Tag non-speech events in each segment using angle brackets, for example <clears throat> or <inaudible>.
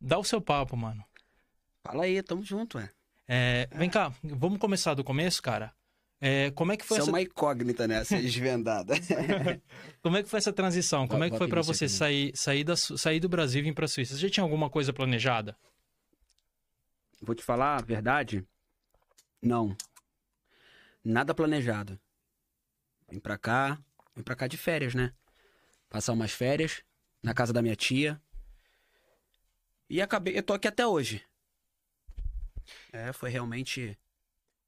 Dá o seu papo, mano. Fala aí, tamo junto, é. É, vem cá, vamos começar do começo, cara? É, como é que foi Isso essa... é uma incógnita, né? Essa desvendada. <laughs> Como é que foi essa transição? Como é que foi seu você sair, sair, da, sair do Brasil e vir pra Suíça? Você já tinha alguma coisa planejada? Vou te falar a verdade? Não. Nada planejado. Vim pra cá, vim pra cá de férias, né? Passar umas férias na casa da minha tia. E acabei, eu tô aqui até hoje. É, foi realmente.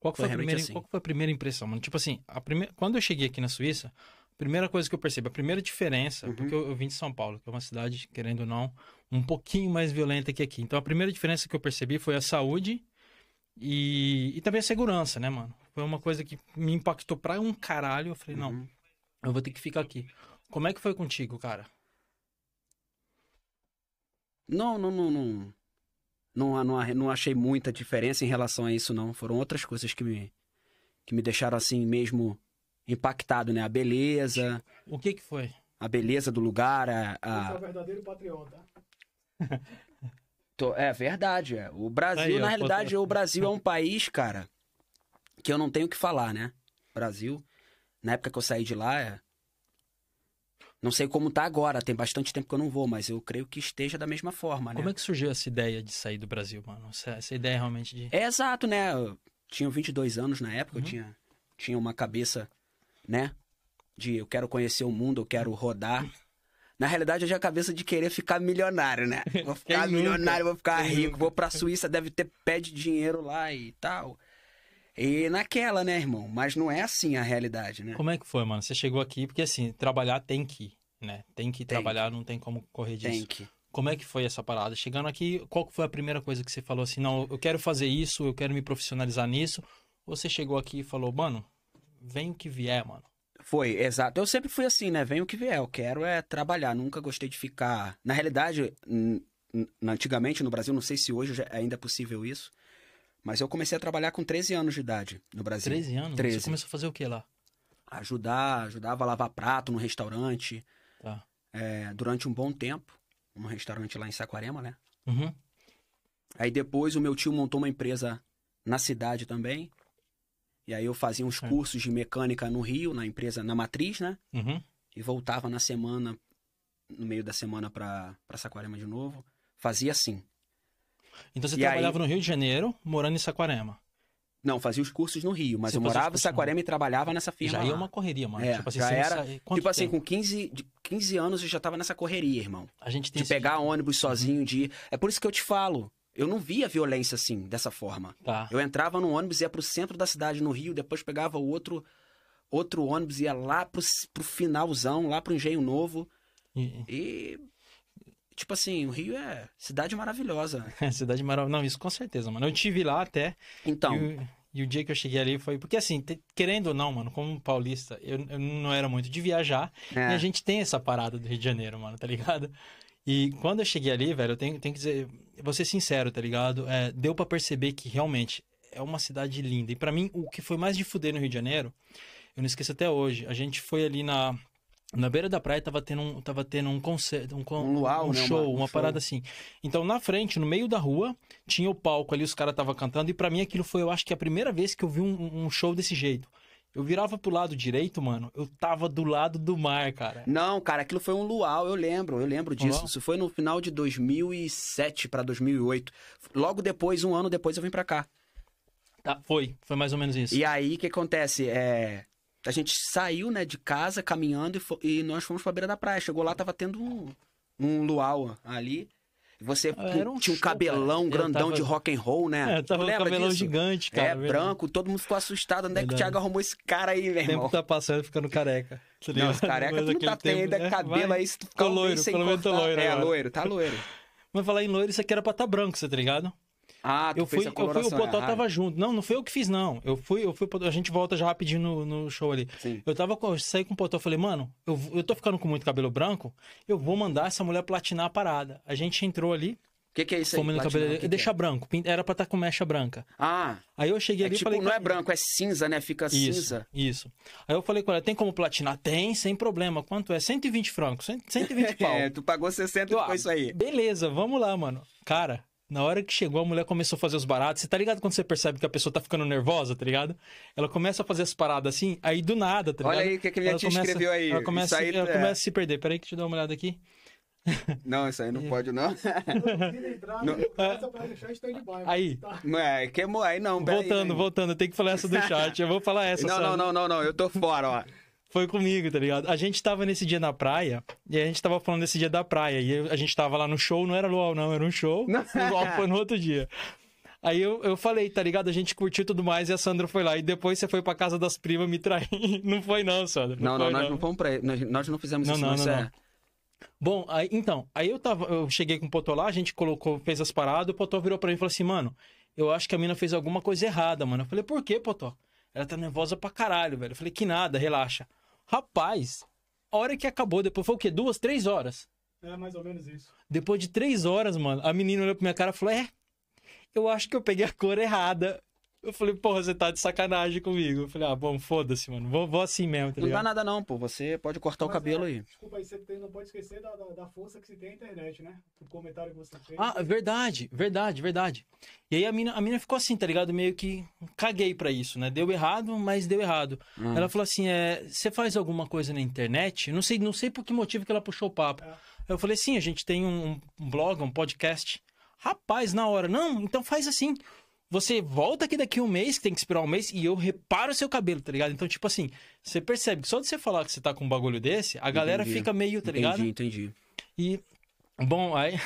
Qual foi, Foi a primeira, assim. qual foi a primeira impressão, mano? Tipo assim, a primeira, quando eu cheguei aqui na Suíça, a primeira coisa que eu percebo, a primeira diferença, Uhum. porque eu, eu vim de São Paulo, que é uma cidade, querendo ou não, um pouquinho mais violenta que aqui. Então a primeira diferença que eu percebi foi a saúde e, e também a segurança, né, mano? Foi uma coisa que me impactou pra um caralho. Eu falei, não, Uhum. eu vou ter que ficar aqui. Como é que foi contigo, cara? Não, não, não, não. Não, não, não achei muita diferença em relação a isso, não. Foram outras coisas que me, que me deixaram assim mesmo impactado, né? A beleza, O que que foi? a beleza do lugar, a, a- é o verdadeiro patriota. <laughs> Tô- É verdade. é. O Brasil, Aí, na realidade, foto- o Brasil é um país, cara, que eu não tenho o que falar, né? Brasil, na época que eu saí de lá, é... não sei como tá agora, tem bastante tempo que eu não vou, mas eu creio que esteja da mesma forma, né? Como é que surgiu essa ideia de sair do Brasil, mano? Essa, essa ideia realmente de. É exato, né? Eu tinha 22 anos na época, Uhum. eu tinha, tinha uma cabeça, né? De eu quero conhecer o mundo, eu quero rodar. Na realidade, eu tinha a cabeça de querer ficar milionário, né? <laughs> Vou ficar milionário, vou ficar rico, vou pra Suíça, deve ter pé de dinheiro lá e tal. E naquela, né, irmão? Mas não é assim a realidade, né? Como é que foi, mano? Você chegou aqui, porque assim, trabalhar tem que né? Tem que Tem trabalhar, não tem como correr disso. Tem que. Como é que foi essa parada? Chegando aqui, qual que foi a primeira coisa que você falou assim, não, eu quero fazer isso, eu quero me profissionalizar nisso? Ou você chegou aqui e falou, mano, vem o que vier, mano. Foi, exato. Eu sempre fui assim, né? Vem o que vier. Eu quero é trabalhar. Nunca gostei de ficar. Na realidade, antigamente no Brasil, não sei se hoje já- ainda é possível isso, mas eu comecei a trabalhar com 13 anos de idade no Brasil. 13 anos? 13. Você começou a fazer o que lá? Ajudar, ajudava a lavar prato no restaurante Tá. é, durante um bom tempo. Um restaurante lá em Saquarema, né? Uhum. Aí depois o meu tio montou uma empresa na cidade também. E aí eu fazia uns É. cursos de mecânica no Rio, na empresa, na matriz, né? Uhum. e voltava na semana, no meio da semana pra, pra Saquarema de novo. Fazia assim. Então você E trabalhava aí- no Rio de Janeiro, morando em Saquarema. Não, fazia os cursos no Rio, mas Você eu morava em Saquarema e trabalhava nessa firma. já ia lá. uma correria, mano. É, tipo assim, já era- Tipo assim, tempo? com 15, de 15 anos eu já tava nessa correria, irmão. A gente tem De pegar ônibus sozinho, de ir. É por isso que eu te falo. Eu não via violência assim, dessa forma. Tá. Eu entrava no ônibus, ia pro centro da cidade, no Rio, depois pegava o outro, outro ônibus, ia lá pro, pro finalzão, lá pro Engenho Novo. E- E. Tipo assim, o Rio é cidade maravilhosa. <laughs> Cidade maravilhosa. Não, isso com certeza, mano. Eu tive lá até. Então, E o, e o dia que eu cheguei ali foi. Porque assim, te- querendo ou não, mano, como paulista, eu, eu não era muito de viajar. E é, a gente tem essa parada do Rio de Janeiro, mano, tá ligado? E quando eu cheguei ali, velho, eu tenho, tenho que dizer, vou ser sincero, tá ligado? É, deu pra perceber que realmente é uma cidade linda. E pra mim, o que foi mais de fuder no Rio de Janeiro, eu não esqueço até hoje. A gente foi ali na. Na beira da praia tava tendo um, tava tendo um concerto, um, Um luau, um né? Uma- show, um uma, show. parada assim. Então, na frente, no meio da rua, tinha o palco ali, os caras estavam cantando, e pra mim aquilo foi, eu acho que a primeira vez que eu vi um, um show desse jeito. Eu virava pro lado direito, mano, eu tava do lado do mar, cara. Não, cara, aquilo foi um luau, eu lembro, eu lembro disso. luau? Isso foi no final de 2007 pra 2008. Logo depois, um ano depois, eu vim pra cá. Tá, foi, foi mais ou menos isso. E aí, o que acontece? É, a gente saiu, né, de casa, caminhando, e, e nós fomos pra beira da praia. Chegou lá, tava tendo um, um luau ali. Você Ah, um tinha um cabelão grandão tava- de rock and roll, né? É, tava um cabelão disso? gigante, cara. é, verdade. branco, todo mundo ficou assustado. Onde é que o. Thiago arrumou esse cara aí, meu O tempo irmão? tá passando ficando careca. tá Não, careca Mas tu não tá aquele tendo tempo, né? cabelo Vai. aí, se tu ficar loiro, sem pelo menos loiro É, agora. loiro, tá loiro. Mas falar em loiro, isso aqui era pra estar branco, você tá ligado? Ah, tu Eu fui, eu fui, o Potó errada. tava junto. Não, não foi eu que fiz, não. Eu fui, eu fui, a gente volta já rapidinho no, no show ali. Sim. Eu tava, com- eu saí com o Potó, falei, mano, eu, eu tô ficando com muito cabelo branco, eu vou mandar essa mulher platinar a parada. A gente entrou ali, O que, que é isso aí? Platinar, cabeleireiro. o que que Deixa é? branco. Era pra estar com mecha branca. Ah, Aí eu cheguei é ali e tipo, falei. não é "Cara, branco, é cinza, né? Fica Isso, cinza. isso. Aí eu falei com ela, tem como platinar? Tem, sem problema. Quanto é? 120 francos, 100 120 <laughs> pau. É, tu pagou 60 Eu, e ah, foi isso aí. Beleza, vamos lá, mano. Cara, na hora que chegou, a mulher começou a fazer os baratos. Você tá ligado quando você percebe que a pessoa tá ficando nervosa, tá ligado? Ela começa a fazer as paradas assim, aí do nada, tá ligado? Olha aí o que, que a minha tia começa- escreveu aí. Ela começa, aí ela é- começa a se perder. Peraí que deixa eu dar uma olhada aqui. <laughs> Não, isso aí não pode, não. Não. Aí. Tá. Não é, que mo- aí não, pera aí, voltando, né? voltando. Tem que falar essa do chat. Eu vou falar essa <laughs> Não, só. não, não, não, não, eu tô fora, ó. Foi comigo, tá ligado? A gente tava nesse dia na praia, e a gente tava falando desse dia da praia, e a gente tava lá no show, não era luau, não, era um show. Não. <laughs> O luau foi no outro dia. Aí eu, eu falei, tá ligado? A gente curtiu tudo mais e a Sandra foi lá. E depois você foi pra casa das primas me trair. <laughs> Não foi, não, Sandra. Não, não, foi, nós não fomos pra nós, nós não fizemos Não, isso, não, isso não, é. não. Bom, aí, então, aí eu tava, eu cheguei com o Potô lá, a gente colocou, fez as paradas, o Potô virou pra mim e falou assim, mano, eu acho que a mina fez alguma coisa errada, mano. Eu falei, por quê, Potô? Ela tá nervosa pra caralho, velho. Eu falei, que nada, relaxa. Rapaz, a hora que acabou, depois foi o quê? Duas, três horas. É mais ou menos isso. Depois de três horas, mano, a menina olhou pra minha cara e falou, é, eu acho que eu peguei a cor errada. Eu falei, porra, você tá de sacanagem comigo. Eu falei, ah, bom, foda-se, mano. Vou, vou assim mesmo, tá Não dá ligado? nada não, pô. Você pode cortar o Mas, cabelo é, aí. Desculpa aí, você tem- não pode esquecer da, da, da força que se tem na internet, né? O comentário que você fez. Ah, verdade, verdade, verdade. E aí a mina, a mina ficou assim, tá ligado? Meio que caguei pra isso, né? Deu errado, mas deu errado. Hum. Ela falou assim: é, você faz alguma coisa na internet? Não sei, não sei por que motivo que ela puxou o papo. É. Eu falei, sim, a gente tem um, um blog, um podcast. Rapaz, na hora, não, então faz assim. Você volta aqui daqui um mês, que tem que esperar um mês, e eu reparo o seu cabelo, tá ligado? Então, tipo assim, você percebe que só de você falar que você tá com um bagulho desse, a galera Entendi. fica meio, tá ligado? Entendi, entendi. E, bom, aí,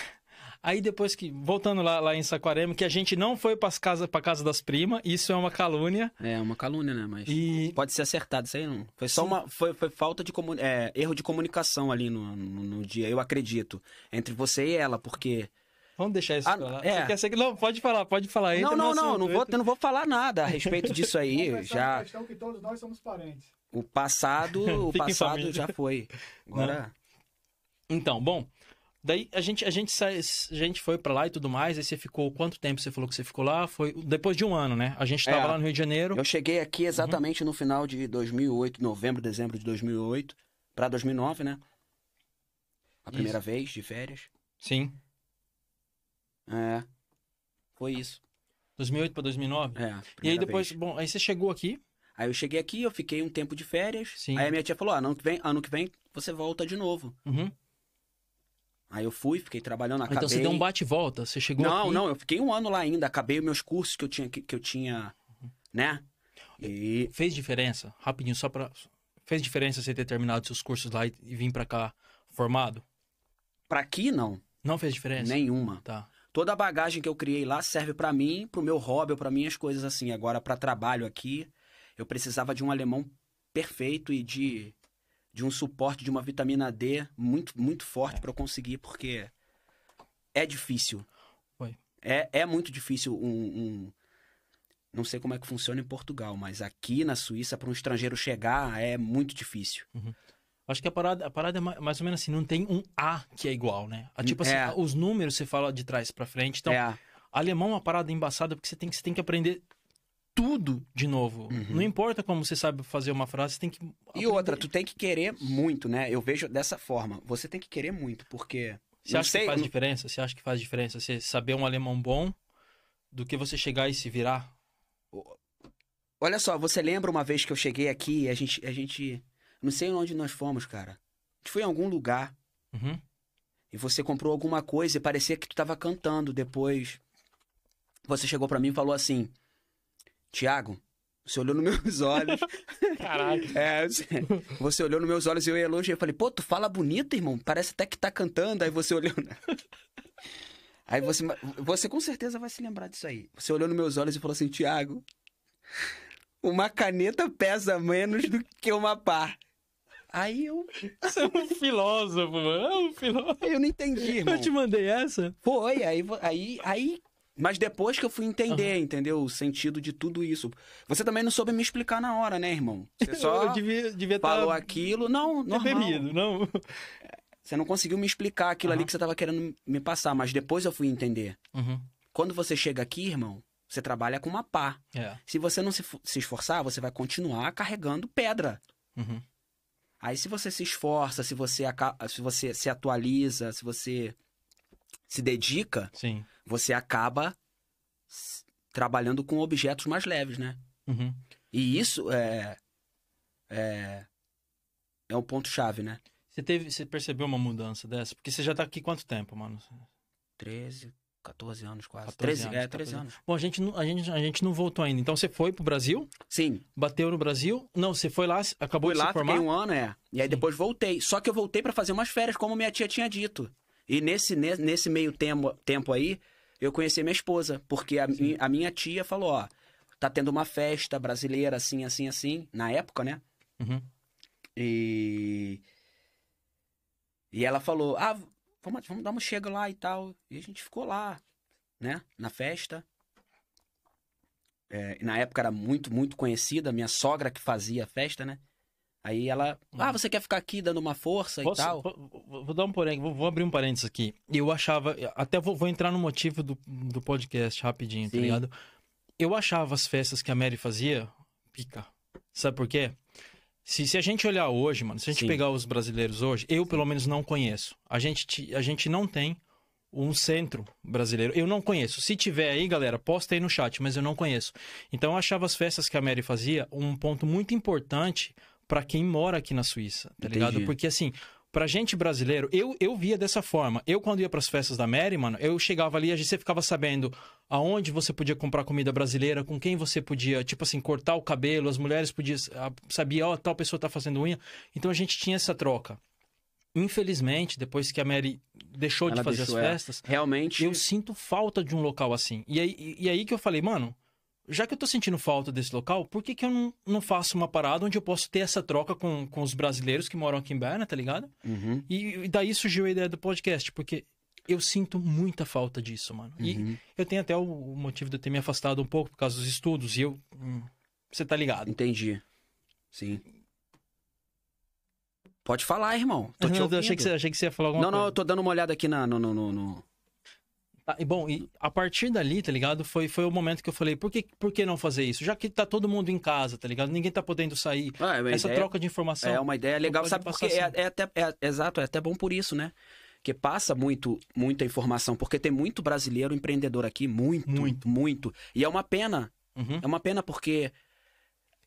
aí depois que, voltando lá, lá em Saquarema, que a gente não foi pras casa, pra casa das primas, isso é uma calúnia. É uma calúnia, né? Mas E, pode ser acertado, isso aí não. Foi só Sim. uma. Foi, foi falta de comu... é, erro de comunicação ali no, no, no dia, eu acredito. Entre você e ela, porque. Vamos deixar isso Ah, pra lá. é. Você quer ser... Não, pode falar, pode falar. Entra não, não, não, assunto, não vou, eu não vou falar nada a respeito disso aí. Já. questão que todos nós somos parentes. O passado, <laughs> o passado já foi. Agora. Então, bom, daí a gente, a gente, a gente foi pra lá e tudo mais, aí você ficou, quanto tempo você falou que você ficou lá? Foi depois de um ano, né? A gente tava É. lá no Rio de Janeiro. Eu cheguei aqui exatamente no final de 2008, novembro, dezembro de 2008, pra 2009, né? A primeira vez de férias. Sim, É. Foi isso. 2008 pra 2009. É. E aí depois, vez. bom, aí você chegou aqui, Aí eu cheguei aqui, eu fiquei um tempo de férias. Sim. Aí a minha tia falou: ah, ano que vem, ano que vem você volta de novo. uhum. Aí eu fui, fiquei trabalhando, acabei. então você deu um bate e volta, você chegou Não, aqui... não, eu fiquei um ano lá ainda, acabei os meus cursos que eu tinha, que, que eu tinha, né? E Fez diferença? Rapidinho, só pra. Fez diferença você ter terminado seus cursos lá e, e vir pra cá formado? pra aqui não, Não fez diferença? nenhuma. Tá. Toda a bagagem que eu criei lá serve pra mim, pro meu hobby, pra minhas coisas assim. Agora pra trabalho aqui, eu precisava de um alemão perfeito e de de um suporte de uma vitamina D muito muito forte pra eu conseguir, porque é difícil. Foi. É, é muito difícil um, um- Não sei como é que funciona em Portugal, mas aqui na Suíça, para um estrangeiro chegar, é muito difícil. Acho que a parada, a parada é ma- mais ou menos assim, não tem um A que é igual, né? Tipo assim, É. os números você fala de trás pra frente. Então, é, alemão é uma parada embaçada porque você tem, que- você tem que aprender tudo de novo. Uhum. Não importa como você sabe fazer uma frase, você tem que. E aprender. outra, tu tem que querer muito, né? Eu vejo dessa forma. Você tem que querer muito, porque. Você acha sei, que faz diferença? Você acha que faz diferença você saber um alemão bom do que você chegar e se virar? Olha só, você lembra uma vez que eu cheguei aqui e a gente, a gente. Não sei onde nós fomos, cara. A gente foi em algum lugar Uhum. e você comprou alguma coisa e parecia que tu tava cantando. Depois você chegou pra mim e falou assim: Tiago, você olhou nos meus <laughs> olhos. Caralho. É, você, você olhou nos meus olhos e eu elogiei. Eu falei, pô, tu fala bonito, irmão. Parece até que tá cantando. Aí você olhou. né? <laughs> Aí você. Você com certeza vai se lembrar disso aí. Você olhou nos meus olhos e falou assim, Tiago, uma caneta pesa menos do que uma pá. Aí eu. Você é um filósofo, mano. É um filósofo. Eu não entendi, irmão. Eu te mandei essa? Foi, aí, aí, aí. Mas depois que eu fui entender, entendeu? O sentido de tudo isso. Você também não soube me explicar na hora, né, irmão? Você <laughs> só Eu devia, devia falou estar aquilo. Não, normal. bebido, não? Você não conseguiu me explicar aquilo ali Aham. que você tava querendo me passar, mas depois eu fui entender. Uhum. Quando você chega aqui, irmão, você trabalha com uma pá. É. Se você não se, se esforçar, você vai continuar carregando pedra. Uhum. Aí se você se esforça, se você, se você se atualiza, se você se dedica, Sim. você acaba trabalhando com objetos mais leves, né? Uhum. E isso é é é um ponto chave, né? Você teve, você percebeu uma mudança dessa? Porque você já tá aqui quanto tempo, mano? 13, 14 anos quase. 14 13, anos, é, 14 13 anos. Bom, a gente, não, a, gente, a gente não voltou ainda. Então você foi pro Brasil, Sim, bateu no Brasil. Não, você foi lá, acabou fui de lá, se formar. fiquei um ano, é. E aí Sim. depois voltei. Só que eu voltei pra fazer umas férias, como minha tia tinha dito. E nesse, ne- nesse meio tempo, tempo aí, eu conheci minha esposa. Porque a, mi- a minha tia falou, ó, tá tendo uma festa brasileira assim, assim, assim. Na época, né? Uhum. E... E ela falou, ah, vamos, vamos dar uma chega lá e tal. E a gente ficou lá, né? Na festa. É, na época era muito, muito conhecida, minha sogra que fazia a festa, né? Aí ela, ah, você quer ficar aqui dando uma força Posso- e tal? vou, vou- dar um porém, vou, vou abrir um parênteses aqui. Eu achava, até vou, vou entrar no motivo do, do podcast rapidinho, tá Sim. ligado? Eu achava as festas que a Mary fazia pica. Sabe por quê? Se, se a gente olhar hoje, mano, se a gente Sim. pegar os brasileiros hoje, eu pelo menos não conheço. A gente, a gente não tem um centro brasileiro. Eu não conheço. Se tiver aí, galera, posta aí no chat, mas eu não conheço. Então eu achava as festas que a Mary fazia um ponto muito importante pra quem mora aqui na Suíça, tá ligado? Entendi. Porque assim, pra gente brasileiro, eu, eu via dessa forma. Eu, quando ia pras festas da Mary, mano, eu chegava ali, a gente você ficava sabendo aonde você podia comprar comida brasileira, com quem você podia, tipo assim, cortar o cabelo, as mulheres podiam, ah, sabia, ó, tal pessoa tá fazendo unha. Então a gente tinha essa troca. Infelizmente, depois que a Mary deixou de Ela fazer deixou, as é. festas, Realmente, eu sinto falta de um local assim. E aí, e- e aí que eu falei, mano, já que eu tô sentindo falta desse local, por que, que eu não, não faço uma parada onde eu posso ter essa troca com, com os brasileiros que moram aqui em Berna, tá ligado? Uhum, E, e daí surgiu a ideia do podcast, porque eu sinto muita falta disso, mano. E uhum. eu tenho até o, o motivo de eu ter me afastado um pouco por causa dos estudos, e eu. hum, Você tá ligado? entendi. Sim. Pode falar, irmão. Tô te <laughs> eu ouvindo. achei, que você, achei que você ia falar alguma Não, não, coisa. eu tô dando uma olhada aqui na, no, no, no, no- Tá, e bom, e a partir dali, tá ligado? Foi, foi o momento que eu falei, por que, por que não fazer isso? Já que tá todo mundo em casa, tá ligado? Ninguém tá podendo sair. Ah, é Essa ideia- troca de informação. É uma ideia legal, sabe? Porque é, assim. é até, é- exato, é até bom por isso, né? Que passa muito, muita informação, porque tem muito brasileiro empreendedor aqui, muito, Muito. muito, E é uma pena, Uhum. é uma pena porque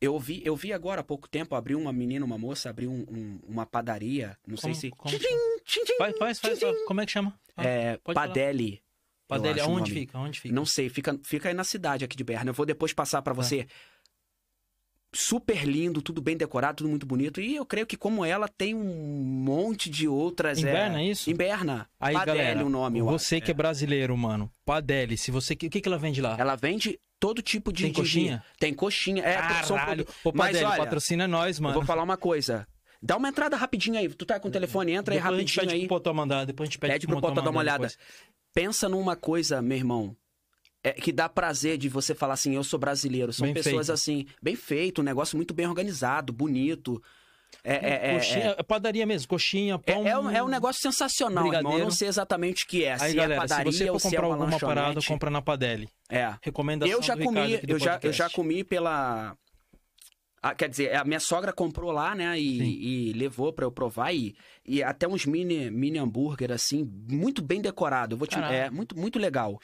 eu vi, eu vi agora há pouco tempo, abriu uma menina, uma moça, abriu um- um- uma padaria, não sei Como- se... como Tchim, tchim, tchim, Faz, faz, faz. Como é que chama? Ah, É, pode falar. Padelli, acho o aonde nome. fica? Onde fica? Não sei, fica, fica aí na cidade aqui de Berna. Eu vou depois passar pra você. Super lindo, tudo bem decorado, tudo muito bonito. E eu creio que como ela tem um monte de outras. Em é... Berna, é isso? Em Berna. Aí, Padelli galera, o nome, você que é brasileiro, mano, Padelli, se você... O que, que ela vende lá? Ela vende todo tipo de. Tem de- coxinha? Tem coxinha. É, Caralho! Ô, Mas Padelli, olha, patrocina nós, eu mano. vou falar uma coisa. Dá uma entrada rapidinho aí. Tu tá com o telefone, entra aí Depois a gente rapidinho pede aí. pro Potó mandar, depois a gente pede, Pede pro pro Potó dar uma olhada. depois. Pensa numa coisa, meu irmão. é, que dá prazer de você falar assim, eu sou brasileiro. São Bem pessoas feito. assim, bem feito, um negócio muito bem organizado, bonito. É, é, é, Coxinha, é padaria mesmo, coxinha, é, pão... é um, é um negócio sensacional, irmão. Eu brigadeiro. não sei exatamente o que é. Aí, se galera, é padaria se você ou for é comprar uma alguma parada, compra na Padelli. É. Recomendação Eu já comi, eu já, eu já comi pela. Ah, quer dizer, a minha sogra comprou lá, né? E, e levou pra eu provar. E, e até uns mini, mini hambúrguer, assim, muito bem decorado. Eu vou te, é muito, muito legal.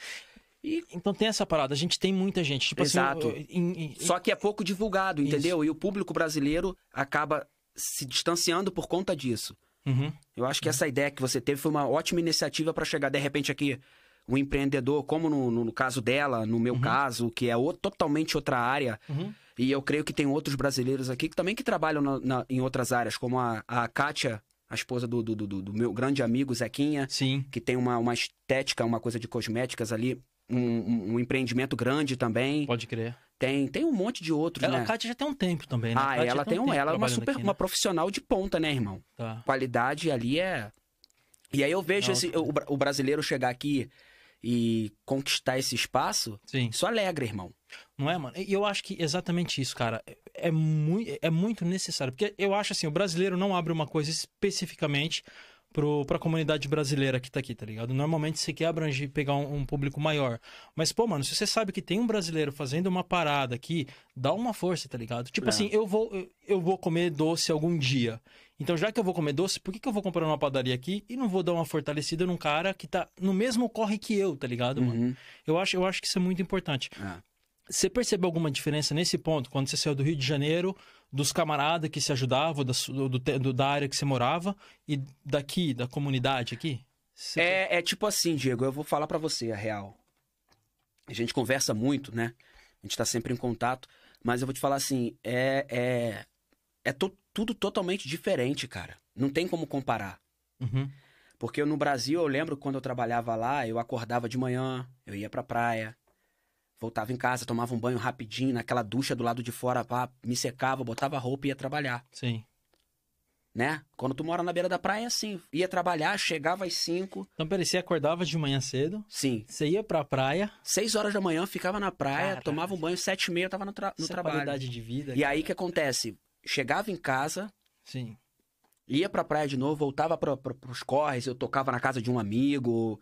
E, Então tem essa parada, a gente tem muita gente. Tipo Exato. assim, em- em- só que é pouco divulgado, Isso. entendeu? E o público brasileiro acaba se distanciando por conta disso. Uhum. Eu acho que essa ideia que você teve foi uma ótima iniciativa para chegar, de repente, aqui, um empreendedor, como no, no- no caso dela, no meu caso, que é o- totalmente outra área. Uhum. E eu creio que tem outros brasileiros aqui que também que trabalham na- na- em outras áreas, como a, a Kátia, a esposa do, do, do- do meu grande amigo Zequinha, Sim. que tem uma, uma estética, uma coisa de cosméticas ali, um, um- empreendimento grande também. Pode crer. Tem, tem um monte de outros, Ela, né? A Kátia já tem um tempo também, né? Ah, ela tem um, ela é uma super, aqui, uma né? profissional de ponta, né, irmão? Tá. qualidade ali é. E aí eu vejo Não, esse, o, o brasileiro chegar aqui e conquistar esse espaço, Sim. isso alegra, irmão. Não é, mano? E eu acho que exatamente isso, cara, é, muito, é muito necessário. Porque eu acho assim, o brasileiro não abre uma coisa especificamente pro, pra comunidade brasileira que tá aqui, tá ligado? Normalmente você quer abranger, pegar um, um público maior. Mas, pô, mano, se você sabe que tem um brasileiro fazendo uma parada aqui, dá uma força, tá ligado? Tipo É. assim, eu vou, eu, vou comer doce algum dia. Então, já que eu vou comer doce, por que, que eu vou comprar numa padaria aqui e não vou dar uma fortalecida num cara que tá no mesmo corre que eu, tá ligado, mano? Uhum. Eu acho, eu acho que isso é muito importante. É. Você percebeu alguma diferença nesse ponto, quando você saiu do Rio de Janeiro, dos camaradas que se ajudavam, da, do, do- da área que você morava, e daqui, da comunidade aqui? Você- É, é tipo assim, Diego, eu vou falar pra você a real. A gente conversa muito, né? A gente tá sempre em contato, mas eu vou te falar assim, é é é to- tudo totalmente diferente, cara. Não tem como comparar. Uhum. Porque no Brasil, eu lembro quando eu trabalhava lá, eu acordava de manhã, eu ia pra praia, voltava em casa, tomava um banho rapidinho, naquela ducha do lado de fora, pá, me secava, botava roupa e ia trabalhar, Sim. né? Quando tu mora na beira da praia, é assim, ia trabalhar, chegava às cinco, Então, peraí, você acordava de manhã cedo, sim, você ia pra praia, seis horas da manhã, ficava na praia, Caralho. tomava um banho, sete e meia, eu tava no, tra- no essa trabalho. qualidade de vida. E aí, o que acontece? Chegava em casa, Sim. ia pra praia de novo, voltava pra, pra, pros corres, eu tocava na casa de um amigo.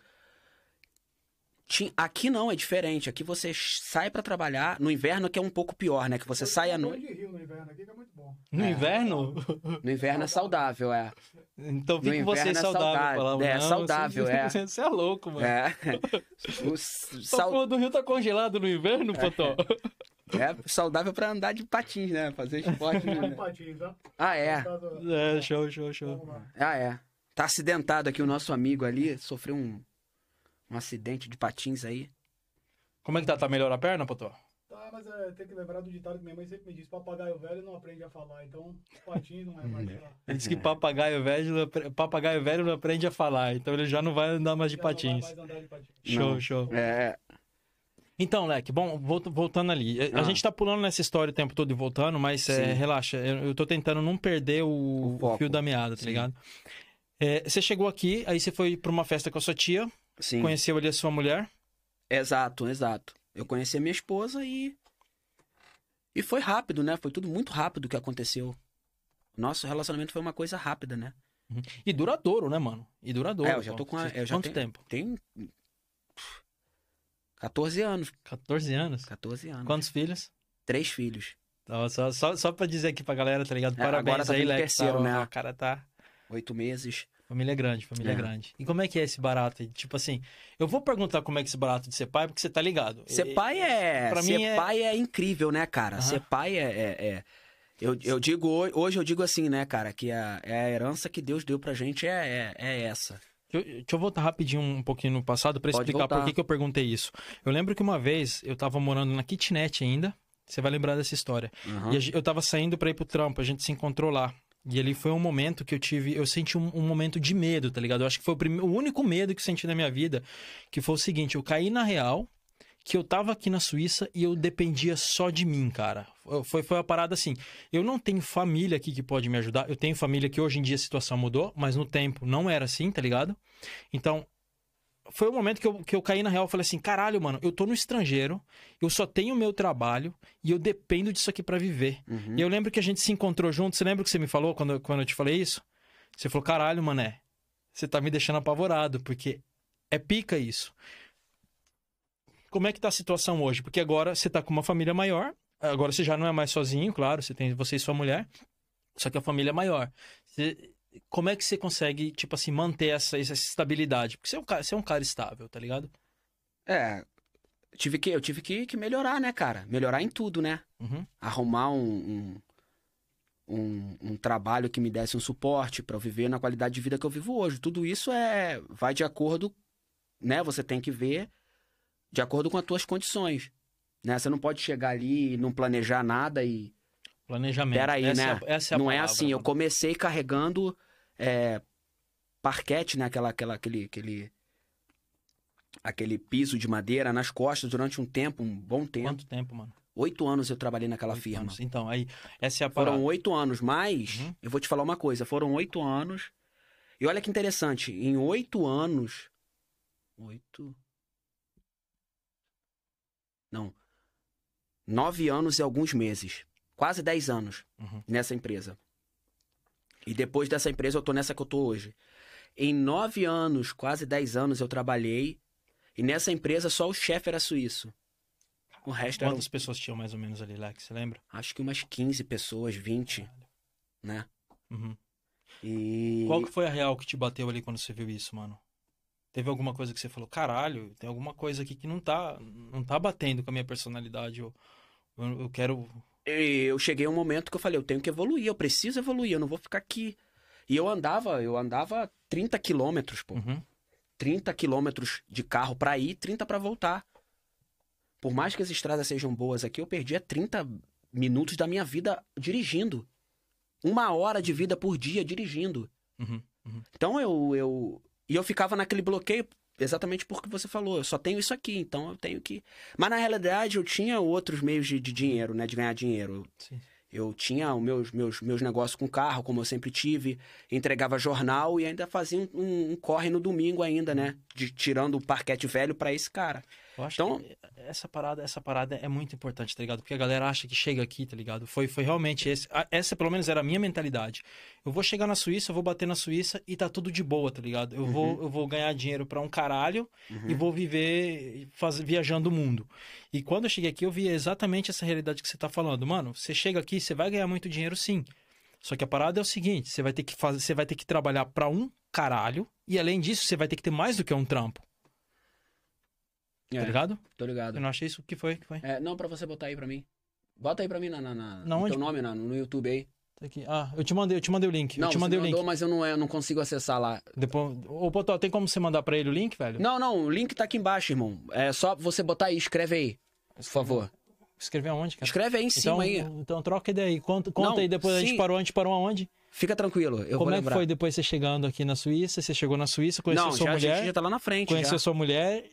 Ti- Aqui não, é diferente. Aqui você sai pra trabalhar. No inverno que é um pouco pior, né? Que você Eu sai à noite. rio no inverno aqui, que é muito bom. No É. inverno? No inverno é saudável, é. Então fica com você é saudável. saudável. É, não, saudável, você, é. Você é louco, mano. É. <laughs> O s- Essa sau- porra do rio tá congelado no inverno, Potó? <laughs> é saudável pra andar de patins, né? Fazer esporte. Né? Patins, ó. Ah, é. É, show, show, show. Lá. Ah, é. Tá acidentado aqui o nosso amigo ali. Sofreu um, um acidente de patins aí. Como é que tá? Tá melhor a perna, Potó? Tá, mas é, tem que lembrar do ditado que minha mãe sempre me diz: papagaio velho não aprende a falar. Então, patins não é mais <laughs> lá. Ele disse que papagaio velho, papagaio velho não aprende a falar, então ele já não vai andar mais de Já não vai patins. mais andar de patins. Show, Não. show. É. Então, Leque, bom, volt- voltando ali. A Ah. gente tá pulando nessa história o tempo todo e voltando, mas é, relaxa, eu, eu tô tentando não perder o, O fio da meada, tá Sim. ligado? É, você chegou aqui, aí você foi pra uma festa com a sua tia, Sim. conheceu ali a sua mulher. Exato, exato. Eu conheci a minha esposa e. E foi rápido, né? Foi tudo muito rápido que aconteceu. Nosso relacionamento foi uma coisa rápida, né? E duradouro, né, mano? E duradouro. É, eu já tô com a- eu já Quanto tenho- tempo? Tem. 14 anos. 14 anos? 14 anos. Quantos filhos? Três filhos. Então, só, só, só pra dizer aqui pra galera, tá ligado? É, Parabéns agora tá aí, terceiro, tá, né? O cara tá... Oito meses. Família grande, família É. grande. E como é que é esse barato? Tipo assim, eu vou perguntar como é que é esse barato de ser pai, porque você tá ligado. Ser pai é. pra ser mim é- pai é incrível, né, cara? Aham. Ser pai é. é- é- Eu, eu digo, ho- hoje eu digo assim, né, cara, que a, é a herança que Deus deu pra gente é, é, é essa. Deixa eu, voltar rapidinho um pouquinho no passado pra Pode explicar por que, que eu perguntei isso. Eu lembro que uma vez eu tava morando na kitnet ainda. Você vai lembrar dessa história. Aham. E eu tava saindo pra ir pro trampo, a gente se encontrou lá. E ali foi um momento que eu tive. Eu senti um, um momento de medo, tá ligado? Eu acho que foi o, o único medo que eu senti na minha vida. Que foi o seguinte: eu caí na real, que eu tava aqui na Suíça e eu dependia só de mim, cara. Foi, foi uma parada assim. Eu não tenho família aqui que pode me ajudar. Eu tenho família que hoje em dia a situação mudou, mas no tempo não era assim, tá ligado? Então, foi o momento que eu, que eu caí na real. Eu falei assim: caralho, mano, eu tô no estrangeiro, eu só tenho o meu trabalho e eu dependo disso aqui pra viver. Uhum. E eu lembro que a gente se encontrou junto. Você lembra que você me falou quando, quando eu te falei isso? Você falou: caralho, mané, você tá me deixando apavorado, porque é pica isso. Como é que tá a situação hoje? Porque agora você tá com uma família maior, agora você já não é mais sozinho, claro, você tem você e sua mulher, só que a família é maior. Você- como é que você consegue, tipo assim, manter essa, essa estabilidade? Porque você é, um cara, você é um cara estável, tá ligado? É. Tive que, eu tive que, que melhorar, né, cara? Melhorar em tudo, né? Uhum. Arrumar um, um, um, um trabalho que me desse um suporte pra eu viver na qualidade de vida que eu vivo hoje. Tudo isso é vai de acordo, né? Você tem que ver de acordo com as tuas condições. Né? Você não pode chegar ali e não planejar nada e. Planejamento. Peraí, essa né? É essa é não é palavra, assim, eu comecei carregando é, parquete, né? Aquela, aquela, aquele, aquele, aquele piso de madeira nas costas durante um tempo, um bom tempo. Quanto tempo, mano? Oito anos eu trabalhei naquela Oito firma. anos. Então, aí, essa é a parada. Foram oito anos, mas Uhum. eu vou te falar uma coisa, foram oito anos. E olha que interessante, em oito anos. Oito. Não. Nove anos e alguns meses. Quase dez anos Uhum. nessa empresa. E depois dessa empresa eu tô nessa que eu tô hoje. Em nove anos, quase dez anos, eu trabalhei. E nessa empresa só o chefe era suíço. O resto era, Quantas pessoas tinham mais ou menos ali, Lex? Você lembra? acho que umas 15 pessoas, 20, né? Uhum. E. Qual que foi a real que te bateu ali quando você viu isso, mano? Teve alguma coisa que você falou, caralho, tem alguma coisa aqui que não tá, não tá batendo com a minha personalidade. Eu, eu, eu quero. Eu cheguei a um momento que eu falei, eu tenho que evoluir, eu preciso evoluir, eu não vou ficar aqui. E eu andava, eu andava 30 quilômetros, pô. Uhum. 30 quilômetros de carro pra ir, 30 pra voltar. Por mais que as estradas sejam boas aqui, eu perdia 30 minutos da minha vida dirigindo. Uma hora de vida por dia dirigindo. Uhum. Então eu, eu. E eu ficava naquele bloqueio exatamente porque você falou. Eu só tenho isso aqui, então eu tenho que. Mas na realidade eu tinha outros meios de, de dinheiro, né? De ganhar dinheiro. Sim. Eu tinha os meus, meus, meus negócios com carro, como eu sempre tive, entregava jornal e ainda fazia um, um- um corre no domingo ainda, né? De, tirando o parquete velho pra esse cara. Eu acho Então- que essa parada, essa parada é muito importante, tá ligado? Porque a galera acha que chega aqui, tá ligado? Foi, foi realmente esse. Essa, pelo menos, era a minha mentalidade. Eu vou chegar na Suíça, eu vou bater na Suíça e tá tudo de boa, tá ligado? Eu, vou, eu vou ganhar dinheiro pra um caralho e vou viver faz, viajando o mundo. E quando eu cheguei aqui, eu vi exatamente essa realidade que você tá falando. Mano, você chega aqui, você vai ganhar muito dinheiro sim. Só que a parada é o seguinte: você vai ter que fazer, você vai ter que trabalhar pra um caralho, e além disso, você vai ter que ter mais do que um trampo, É, tá ligado? Tô ligado. Eu não achei isso. O que foi? Que foi? É, não, pra você botar aí pra mim. Bota aí pra mim na, na, na, Na no onde? teu nome na- no YouTube aí. Tá aqui. Ah, eu te mandei, eu te mandei o link. Não, eu te mandei o mandou, link. mas eu não, eu não consigo acessar lá. Depois... Ô, Potó, tem como você mandar pra ele o link, velho? Não, não, o link tá aqui embaixo, irmão. É só você botar aí, escreve aí. Por favor. Escrever aonde, cara? Escreve aí em Então, cima aí. então troca ideia aí. Conta, conta Não, aí depois. A gente sim. parou, a gente parou aonde? Fica tranquilo, eu Como vou é que lembrar. foi depois você chegando aqui na Suíça? Você chegou na Suíça, conheceu não, sua já, a mulher, gente já tá lá na frente. conheceu já. sua mulher,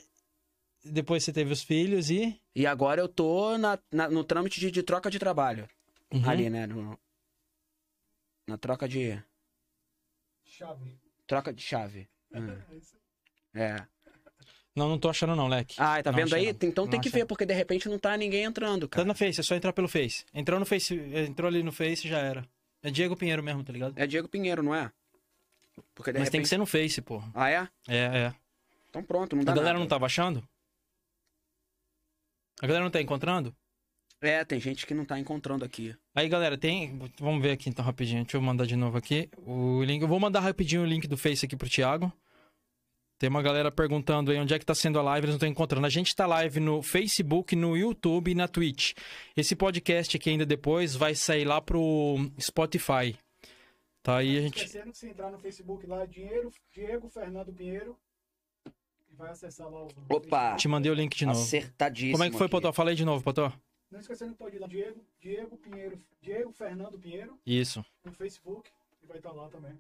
depois você teve os filhos e... E agora eu tô na, na- no trâmite de, de troca de trabalho. Uhum. Ali, né? no- na troca de. Chave. Troca de chave. <laughs> Hum, É. Não, não tô achando não, Leque. Ah, tá Não vendo achei, aí? não. Então tem Não que achei. ver, porque de repente não tá ninguém entrando, Tá cara. no Face, é só entrar pelo Face. Entrou no Face, entrou ali no Face já era. É Diego Pinheiro mesmo, tá ligado? É Diego Pinheiro, não é? Porque de Mas tem repente. que ser no Face, pô. Ah, é? É, é. Então pronto, não A dá galera nada. não tava achando? A galera não tá encontrando? É, tem gente que não tá encontrando aqui. Aí, galera, tem. Vamos ver aqui então rapidinho. Deixa eu mandar de novo aqui o link. Eu vou mandar rapidinho o link do Face aqui pro Thiago. Tem uma galera perguntando aí onde é que tá sendo a live, eles não estão encontrando. A gente tá live no Facebook, no YouTube e na Twitch. Esse podcast aqui ainda depois vai sair lá pro Spotify. Tá aí a gente. Esquecendo que se entrar no Facebook lá, dinheiro, Diego Fernando Pinheiro. Vai acessar lá o. Opa! Te mandei o link de novo. Acertadíssimo. Como é que foi, aqui. Potó? Fala aí de novo, Potó. Não esquecendo que pode ir lá, Diego, Diego Pinheiro, Diego Fernando Pinheiro Isso. no Facebook. E vai estar lá também.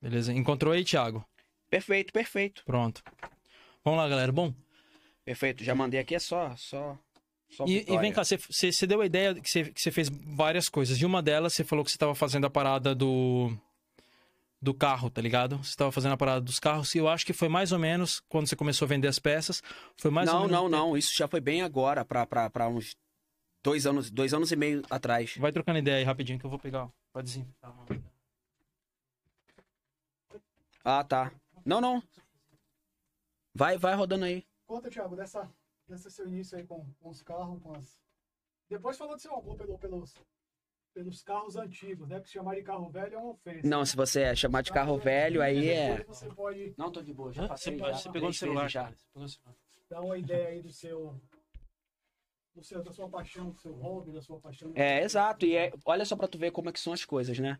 Beleza. Encontrou aí, Thiago? Perfeito, perfeito. Pronto. Vamos lá, galera. Bom, Perfeito. Já mandei aqui, é só. só, só E, e vem cá, você, deu a ideia que você, que você fez várias coisas. E uma delas, você falou que você estava fazendo a parada do. Do carro, tá ligado? Você estava fazendo a parada dos carros. E eu acho que foi mais ou menos quando você começou a vender as peças. Foi mais ou não, menos. não, o tempo- não. Isso já foi bem agora, pra, pra, pra uns dois anos, dois anos e meio atrás. Vai trocando ideia aí rapidinho que eu vou pegar. Pode desinfetar. Ah, tá. Não, não. Vai, vai rodando aí. Conta, Thiago, dessa, desse seu início aí com, com os carros, com as. Depois falou do seu amor pelo, pelos, pelos carros antigos, né? Porque chamar de carro velho é uma ofensa. Não, se você é chamar de carro velho, aí é. Pode Não, tô de boa, Hã? Você, você pegou no celular, cara. Você pegou no celular. dar uma ideia aí do seu. Do seu da sua paixão, do seu hobby, da sua paixão. É, exato. E é, olha só pra tu ver como é que são as coisas, né?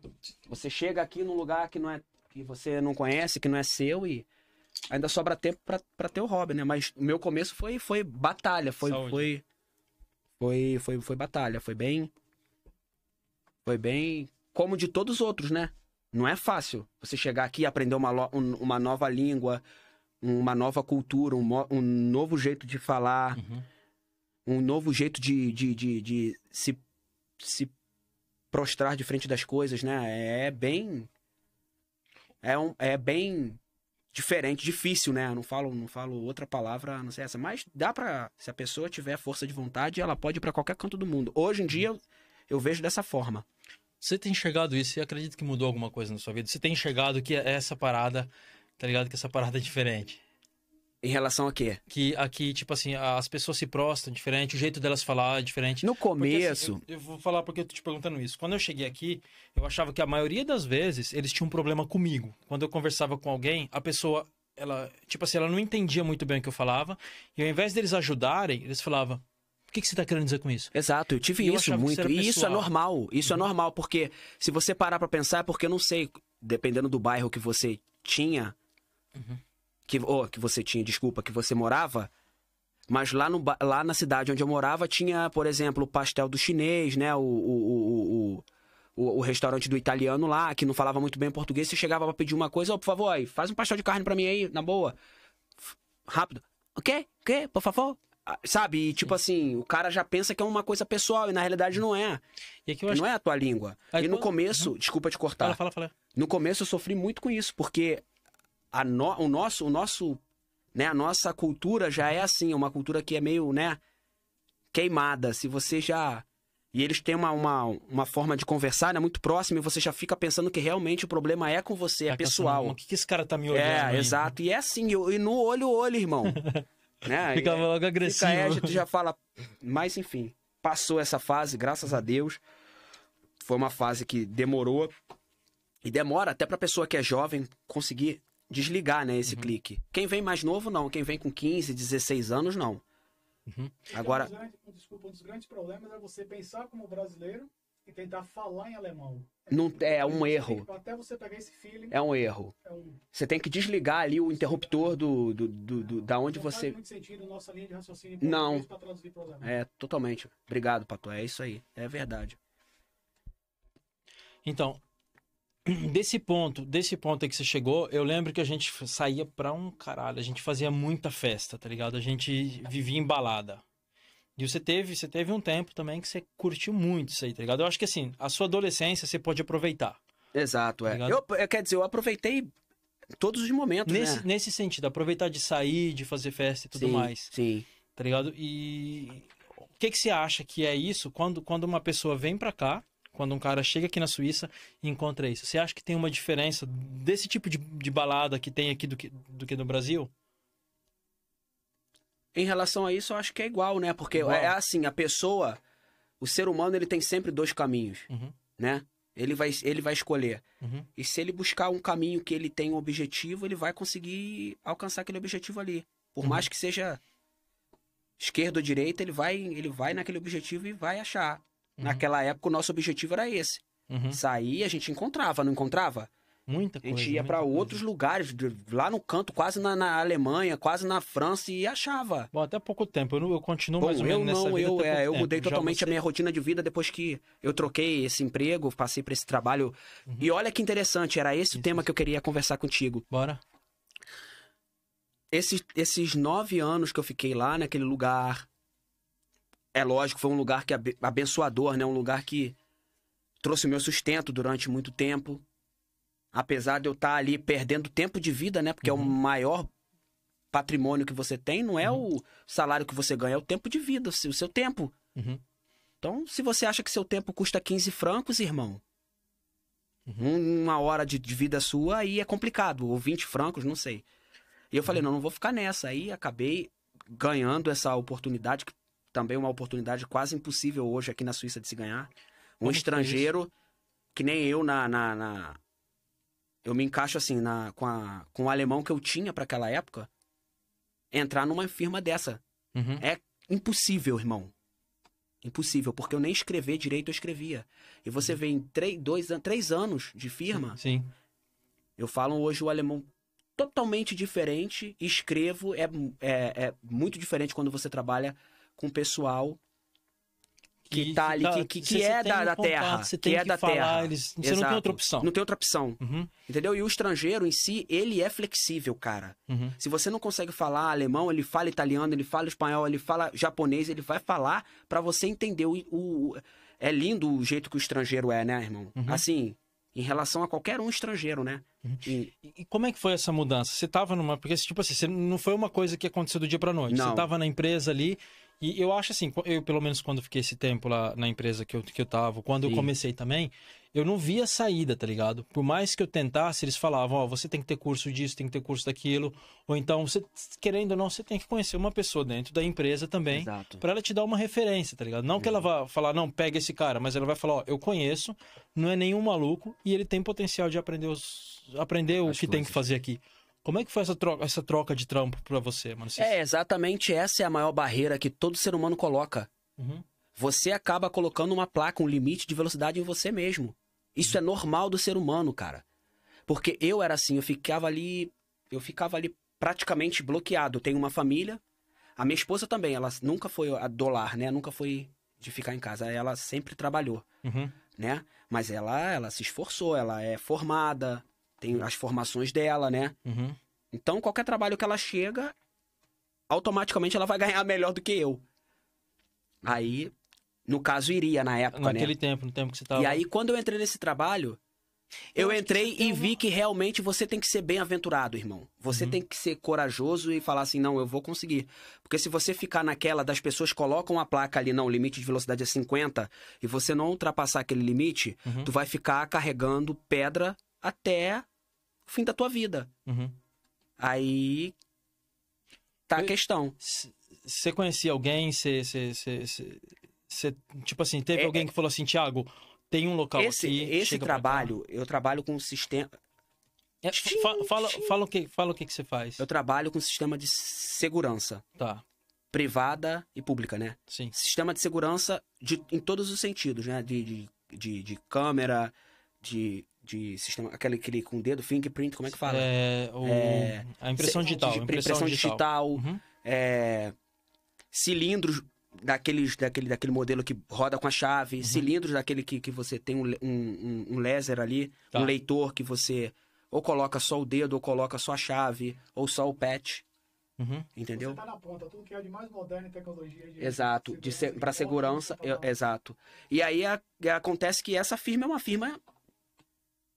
Você chega aqui num lugar que não é que você não conhece, que não é seu e ainda sobra tempo pra, pra ter o hobby, né? Mas o meu começo foi foi batalha, foi Saúde. foi foi foi foi batalha, foi bem foi bem como de todos os outros, né? Não é fácil você chegar aqui e aprender uma, lo- um- uma nova língua, uma nova cultura, um, mo- um novo jeito de falar Uhum. um novo jeito de, de, de, de se, se prostrar de frente das coisas, né? É bem. É, um, é bem diferente, difícil, né? Eu não falo, não falo outra palavra, não sei essa. Mas dá pra. Se a pessoa tiver força de vontade, ela pode ir pra qualquer canto do mundo. Hoje em dia, eu, eu vejo dessa forma. Você tem enxergado isso? Você acredita que mudou alguma coisa na sua vida? Você tem enxergado que essa parada, tá ligado? Que essa parada é diferente? Em relação a quê? Que aqui, tipo assim, as pessoas se prostam diferente, o jeito delas falar é diferente. No Porque, assim, começo, eu, eu vou falar porque eu tô te perguntando isso. Quando eu cheguei aqui, eu achava que a maioria das vezes eles tinham um problema comigo. Quando eu conversava com alguém, a pessoa, ela, tipo assim, ela não entendia muito bem o que eu falava. E ao invés deles ajudarem, eles falavam: O que, que você tá querendo dizer com isso? Exato, eu tive eu isso que muito. e isso é normal. Isso é normal, porque se você parar pra pensar, é porque eu não sei, dependendo do bairro que você tinha. Que, oh, que você tinha, desculpa, que você morava. Mas lá, no, lá na cidade onde eu morava tinha, por exemplo, o pastel do chinês, né? O, o, o, o, o, restaurante do italiano lá, que não falava muito bem português. Você chegava pra pedir uma coisa, ó, por favor, aí, faz um pastel de carne pra mim aí, na boa. Rápido. O quê? O quê? Por favor? Ah, Sabe? E, tipo assim, o cara já pensa que é uma coisa pessoal e na realidade não é. E aqui eu acho Não é a tua língua. Aí e no começo, desculpa te cortar. Fala, fala, fala. No começo eu sofri muito com isso, porque a no- o nosso, o nosso, né, a nossa cultura já é assim, uma cultura que é meio, né, queimada. Se você já e eles têm uma, uma, uma forma de conversar, né, muito próxima, e você já fica pensando que realmente o problema é com você, é Tá pessoal. O que, que esse cara tá me olhando? É, aí?" exato. E é assim, e no olho, olho, irmão. <laughs> né? Fica E- logo agressivo. Fica, é, a gente já fala. Mas enfim, passou essa fase, graças a Deus. Foi uma fase que demorou. E demora até pra pessoa que é jovem conseguir desligar, né, Uhum. esse clique. Quem vem mais novo, não. Quem vem com 15, 16 anos, não. Uhum. Agora, Um dos grandes- desculpa, um dos grandes problemas é você pensar como brasileiro e tentar falar em alemão. Não- é um erro. que- Até você pegar esse feeling, é um erro. é um. Você tem que desligar ali o interruptor do, do, do, do- da onde não você. faz muito sentido nossa linha de raciocínio em Não. É, totalmente. Obrigado, Pato. É isso aí. É verdade. Então, <clears throat> desse ponto, desse ponto aí que você chegou, eu lembro que a gente saía pra um caralho, a gente fazia muita festa, tá ligado? A gente vivia em balada. E você teve, você teve um tempo também que você curtiu muito isso aí, tá ligado? Eu acho que assim, a sua adolescência você pode aproveitar. Exato, é. Ligado? Eu, eu- quer dizer, eu aproveitei todos os momentos, Nesse, né? nesse sentido, aproveitar de sair, de fazer festa e tudo sim, mais, Sim. tá ligado? E o que que você acha que é isso quando, quando uma pessoa vem pra cá, quando um cara chega aqui na Suíça e encontra isso? Você acha que tem uma diferença desse tipo de, de balada que tem aqui do que, do que no Brasil? Em relação a isso, eu acho que é igual, né? Porque Igual. é assim, a pessoa, o ser humano, ele tem sempre dois caminhos, Uhum, né? Ele vai, ele vai escolher. uhum, E se ele buscar um caminho que ele tem um objetivo, ele vai conseguir alcançar aquele objetivo ali. Por Uhum. mais que seja esquerda ou direita, ele vai, ele vai naquele objetivo e vai achar. Uhum. Naquela época, o nosso objetivo era esse. uhum. Sair, a gente encontrava, não encontrava? Muita A coisa. gente ia coisa. outros lugares, lá no canto, quase na, na Alemanha, quase na França, e achava. Bom, até pouco tempo. Eu, eu continuo Bom, mais ou menos nessa não, vida eu, é, eu tempo. mudei totalmente você- a minha rotina de vida depois que eu troquei esse emprego, passei por esse trabalho. Uhum. E olha que interessante, era esse o Isso, tema isso. que eu queria conversar contigo. Bora. Esses, esses nove anos que eu fiquei lá naquele lugar, é lógico, foi um lugar que abe- abençoador, né? Um lugar que trouxe o meu sustento durante muito tempo. Apesar de eu estar ali perdendo tempo de vida, né? Porque é o Uhum. maior patrimônio que você tem, não é o salário que você ganha, é o tempo de vida, o seu tempo. Uhum. Então, se você acha que seu tempo custa 15 francos, irmão, Uhum. um- uma hora de, de vida sua, aí é complicado. Ou 20 francos, não sei. E eu Uhum. falei, não, não vou ficar nessa. Aí acabei ganhando essa oportunidade, que também é uma oportunidade quase impossível hoje aqui na Suíça de se ganhar. Um Como foi estrangeiro, que nem eu na, na, na- Eu me encaixo assim, na, com, a, com o alemão que eu tinha para aquela época, entrar numa firma dessa. Uhum. Impossível, irmão. Impossível, porque eu nem escrever direito eu escrevia. E você vê em três, dois, três anos de firma, Sim. eu falo hoje o alemão totalmente diferente, escrevo, é, é, é muito diferente quando você trabalha com pessoal que tá ali, que- que- que você é da- um da terra, contato, Você que tem é que da falar, terra. Eles... Você não tem Exato. outra opção. Não tem outra opção, Uhum, entendeu? E o estrangeiro em si, ele é flexível, cara. uhum. Se você não consegue falar alemão, ele fala italiano, ele fala espanhol, ele fala japonês, ele vai falar pra você entender o, o- é lindo o jeito que o estrangeiro é, né, irmão? Uhum. Assim, em relação a qualquer um estrangeiro, né? Uhum. E- E como é que foi essa mudança? Você tava numa. Porque, tipo assim, você não foi uma coisa que aconteceu do dia pra noite. Não. Você tava na empresa ali E eu acho assim, eu pelo menos quando fiquei esse tempo lá na empresa que eu, que eu tava, quando eu Sim. comecei também, eu não via saída, tá ligado? Por mais que eu tentasse, eles falavam, ó, você tem que ter curso disso, tem que ter curso daquilo, ou então, você, querendo ou não, você tem que conhecer uma pessoa dentro da empresa também. Pra ela te dar uma referência, tá ligado? Não que ela vá falar, não, pega esse cara, mas ela vai falar, ó, eu conheço, não é nenhum maluco e ele tem potencial de aprender os aprender o As que tem que fazer aqui. Como é que foi essa troca, essa troca de trampo pra você, mano? Você- É, exatamente essa é a maior barreira que todo ser humano coloca. Uhum. Você acaba colocando uma placa, um limite de velocidade em você mesmo. Isso é normal do ser humano, cara. Porque eu era assim, eu ficava ali, eu ficava ali praticamente bloqueado. Eu tenho uma família, a minha esposa também, ela nunca foi a dolar, né? Nunca foi de ficar em casa, ela sempre trabalhou, Uhum. né? Mas ela, ela se esforçou, ela é formada, tem as formações dela, né? Uhum. Então, qualquer trabalho que ela chega, automaticamente ela vai ganhar <laughs> melhor do que eu. Aí, no caso, iria na época, Naquele né? tempo, no tempo que você tava. E aí, quando eu entrei nesse trabalho, eu, Eu que entrei e uma- vi que realmente você tem que ser bem-aventurado, irmão. Você Uhum. tem que ser corajoso e falar assim, não, eu vou conseguir. Porque se você ficar naquela das pessoas colocam a placa ali, não, o limite de velocidade é 50, e você não ultrapassar aquele limite, Uhum. tu vai ficar carregando pedra até o fim da tua vida. Uhum. Aí tá a questão. Você conhecia alguém? Você, tipo assim, teve É- alguém que falou assim, Thiago, tem um local Esse, aqui. esse chega pra cá." trabalho, eu trabalho com um sistema. É, fa- fala, fala o que, fala o que que você faz. Eu trabalho com um sistema de segurança Tá, privada e pública, né? sim. Sistema de segurança de, em todos os sentidos, né? De, de, de, de câmera, de, de sistema. Aquele, aquele com dedo, fingerprint, como é que fala? É, o- É, a impressão Se- digital. de- impressão, impressão digital. digital, Uhum. é, cilindros daqueles, daquele, daquele modelo que roda com a chave, Uhum. cilindros daquele que, que você tem um, um, um- laser ali, Tá. um leitor que você ou coloca só o dedo, ou coloca só a chave, ou só o patch, Uhum. entendeu? Você tá na ponta, tudo que é de mais moderno em tecnologia. De Exato, de se, para segurança, total. eu- exato. E aí a- acontece que essa firma é uma firma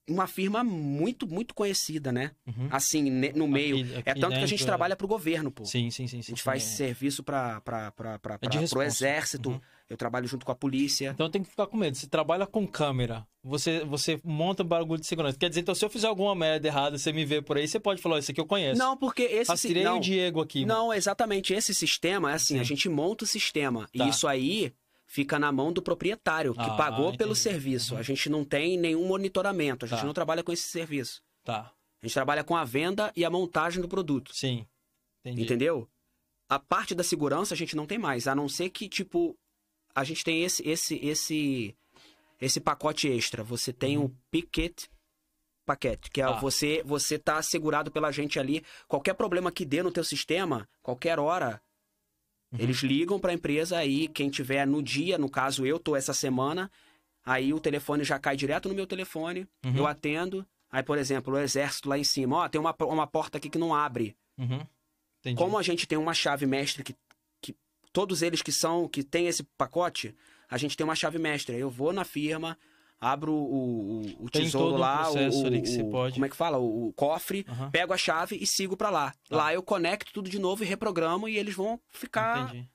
uma firma muito muito conhecida, né? Uhum. Assim, no meio. Aqui- é aqui tanto que a gente dentro, trabalha pro governo, pô. Sim, sim, sim. sim A gente sim, faz é. serviço para para para para É responsa. exército. Uhum. Eu trabalho junto com a polícia. Então tem que ficar com medo. Você trabalha com câmera, você, você monta bagulho de segurança. Quer dizer, então se eu fizer alguma merda errada, você me vê por aí, você pode falar, "Ó, esse aqui eu conheço. Não, porque esse si- Rastreei não, o Diego aqui. não, exatamente esse sistema é assim, Sim. a gente monta o sistema Tá. e isso aí fica na mão do proprietário que Ah, pagou pelo entendi. serviço. Uhum. A gente não tem nenhum monitoramento, a gente Tá. não trabalha com esse serviço. Tá, A gente trabalha com a venda e a montagem do produto. sim. Entendi. Entendeu? A parte da segurança a gente não tem mais, a não ser que, tipo, a gente tem esse esse esse esse pacote extra. Você tem Uhum. o Picket paquete, que é Tá. você você tá assegurado pela gente ali. Qualquer problema que dê no teu sistema, qualquer hora, Uhum. eles ligam pra empresa aí, quem tiver no dia, no caso eu tô essa semana, aí o telefone já cai direto no meu telefone, Uhum. eu atendo. Aí, por exemplo, o exército lá em cima, ó, tem uma, uma porta aqui que não abre. Uhum. Como a gente tem uma chave mestre que, que todos eles que são que tem esse pacote, a gente tem uma chave mestre. Eu vou na firma, abro o, o, o tesouro lá, o, o- você pode- como é que fala, o, cofre, pego a chave e sigo pra lá. Tá. Lá eu conecto tudo de novo e reprogramo e eles vão ficar Entendi.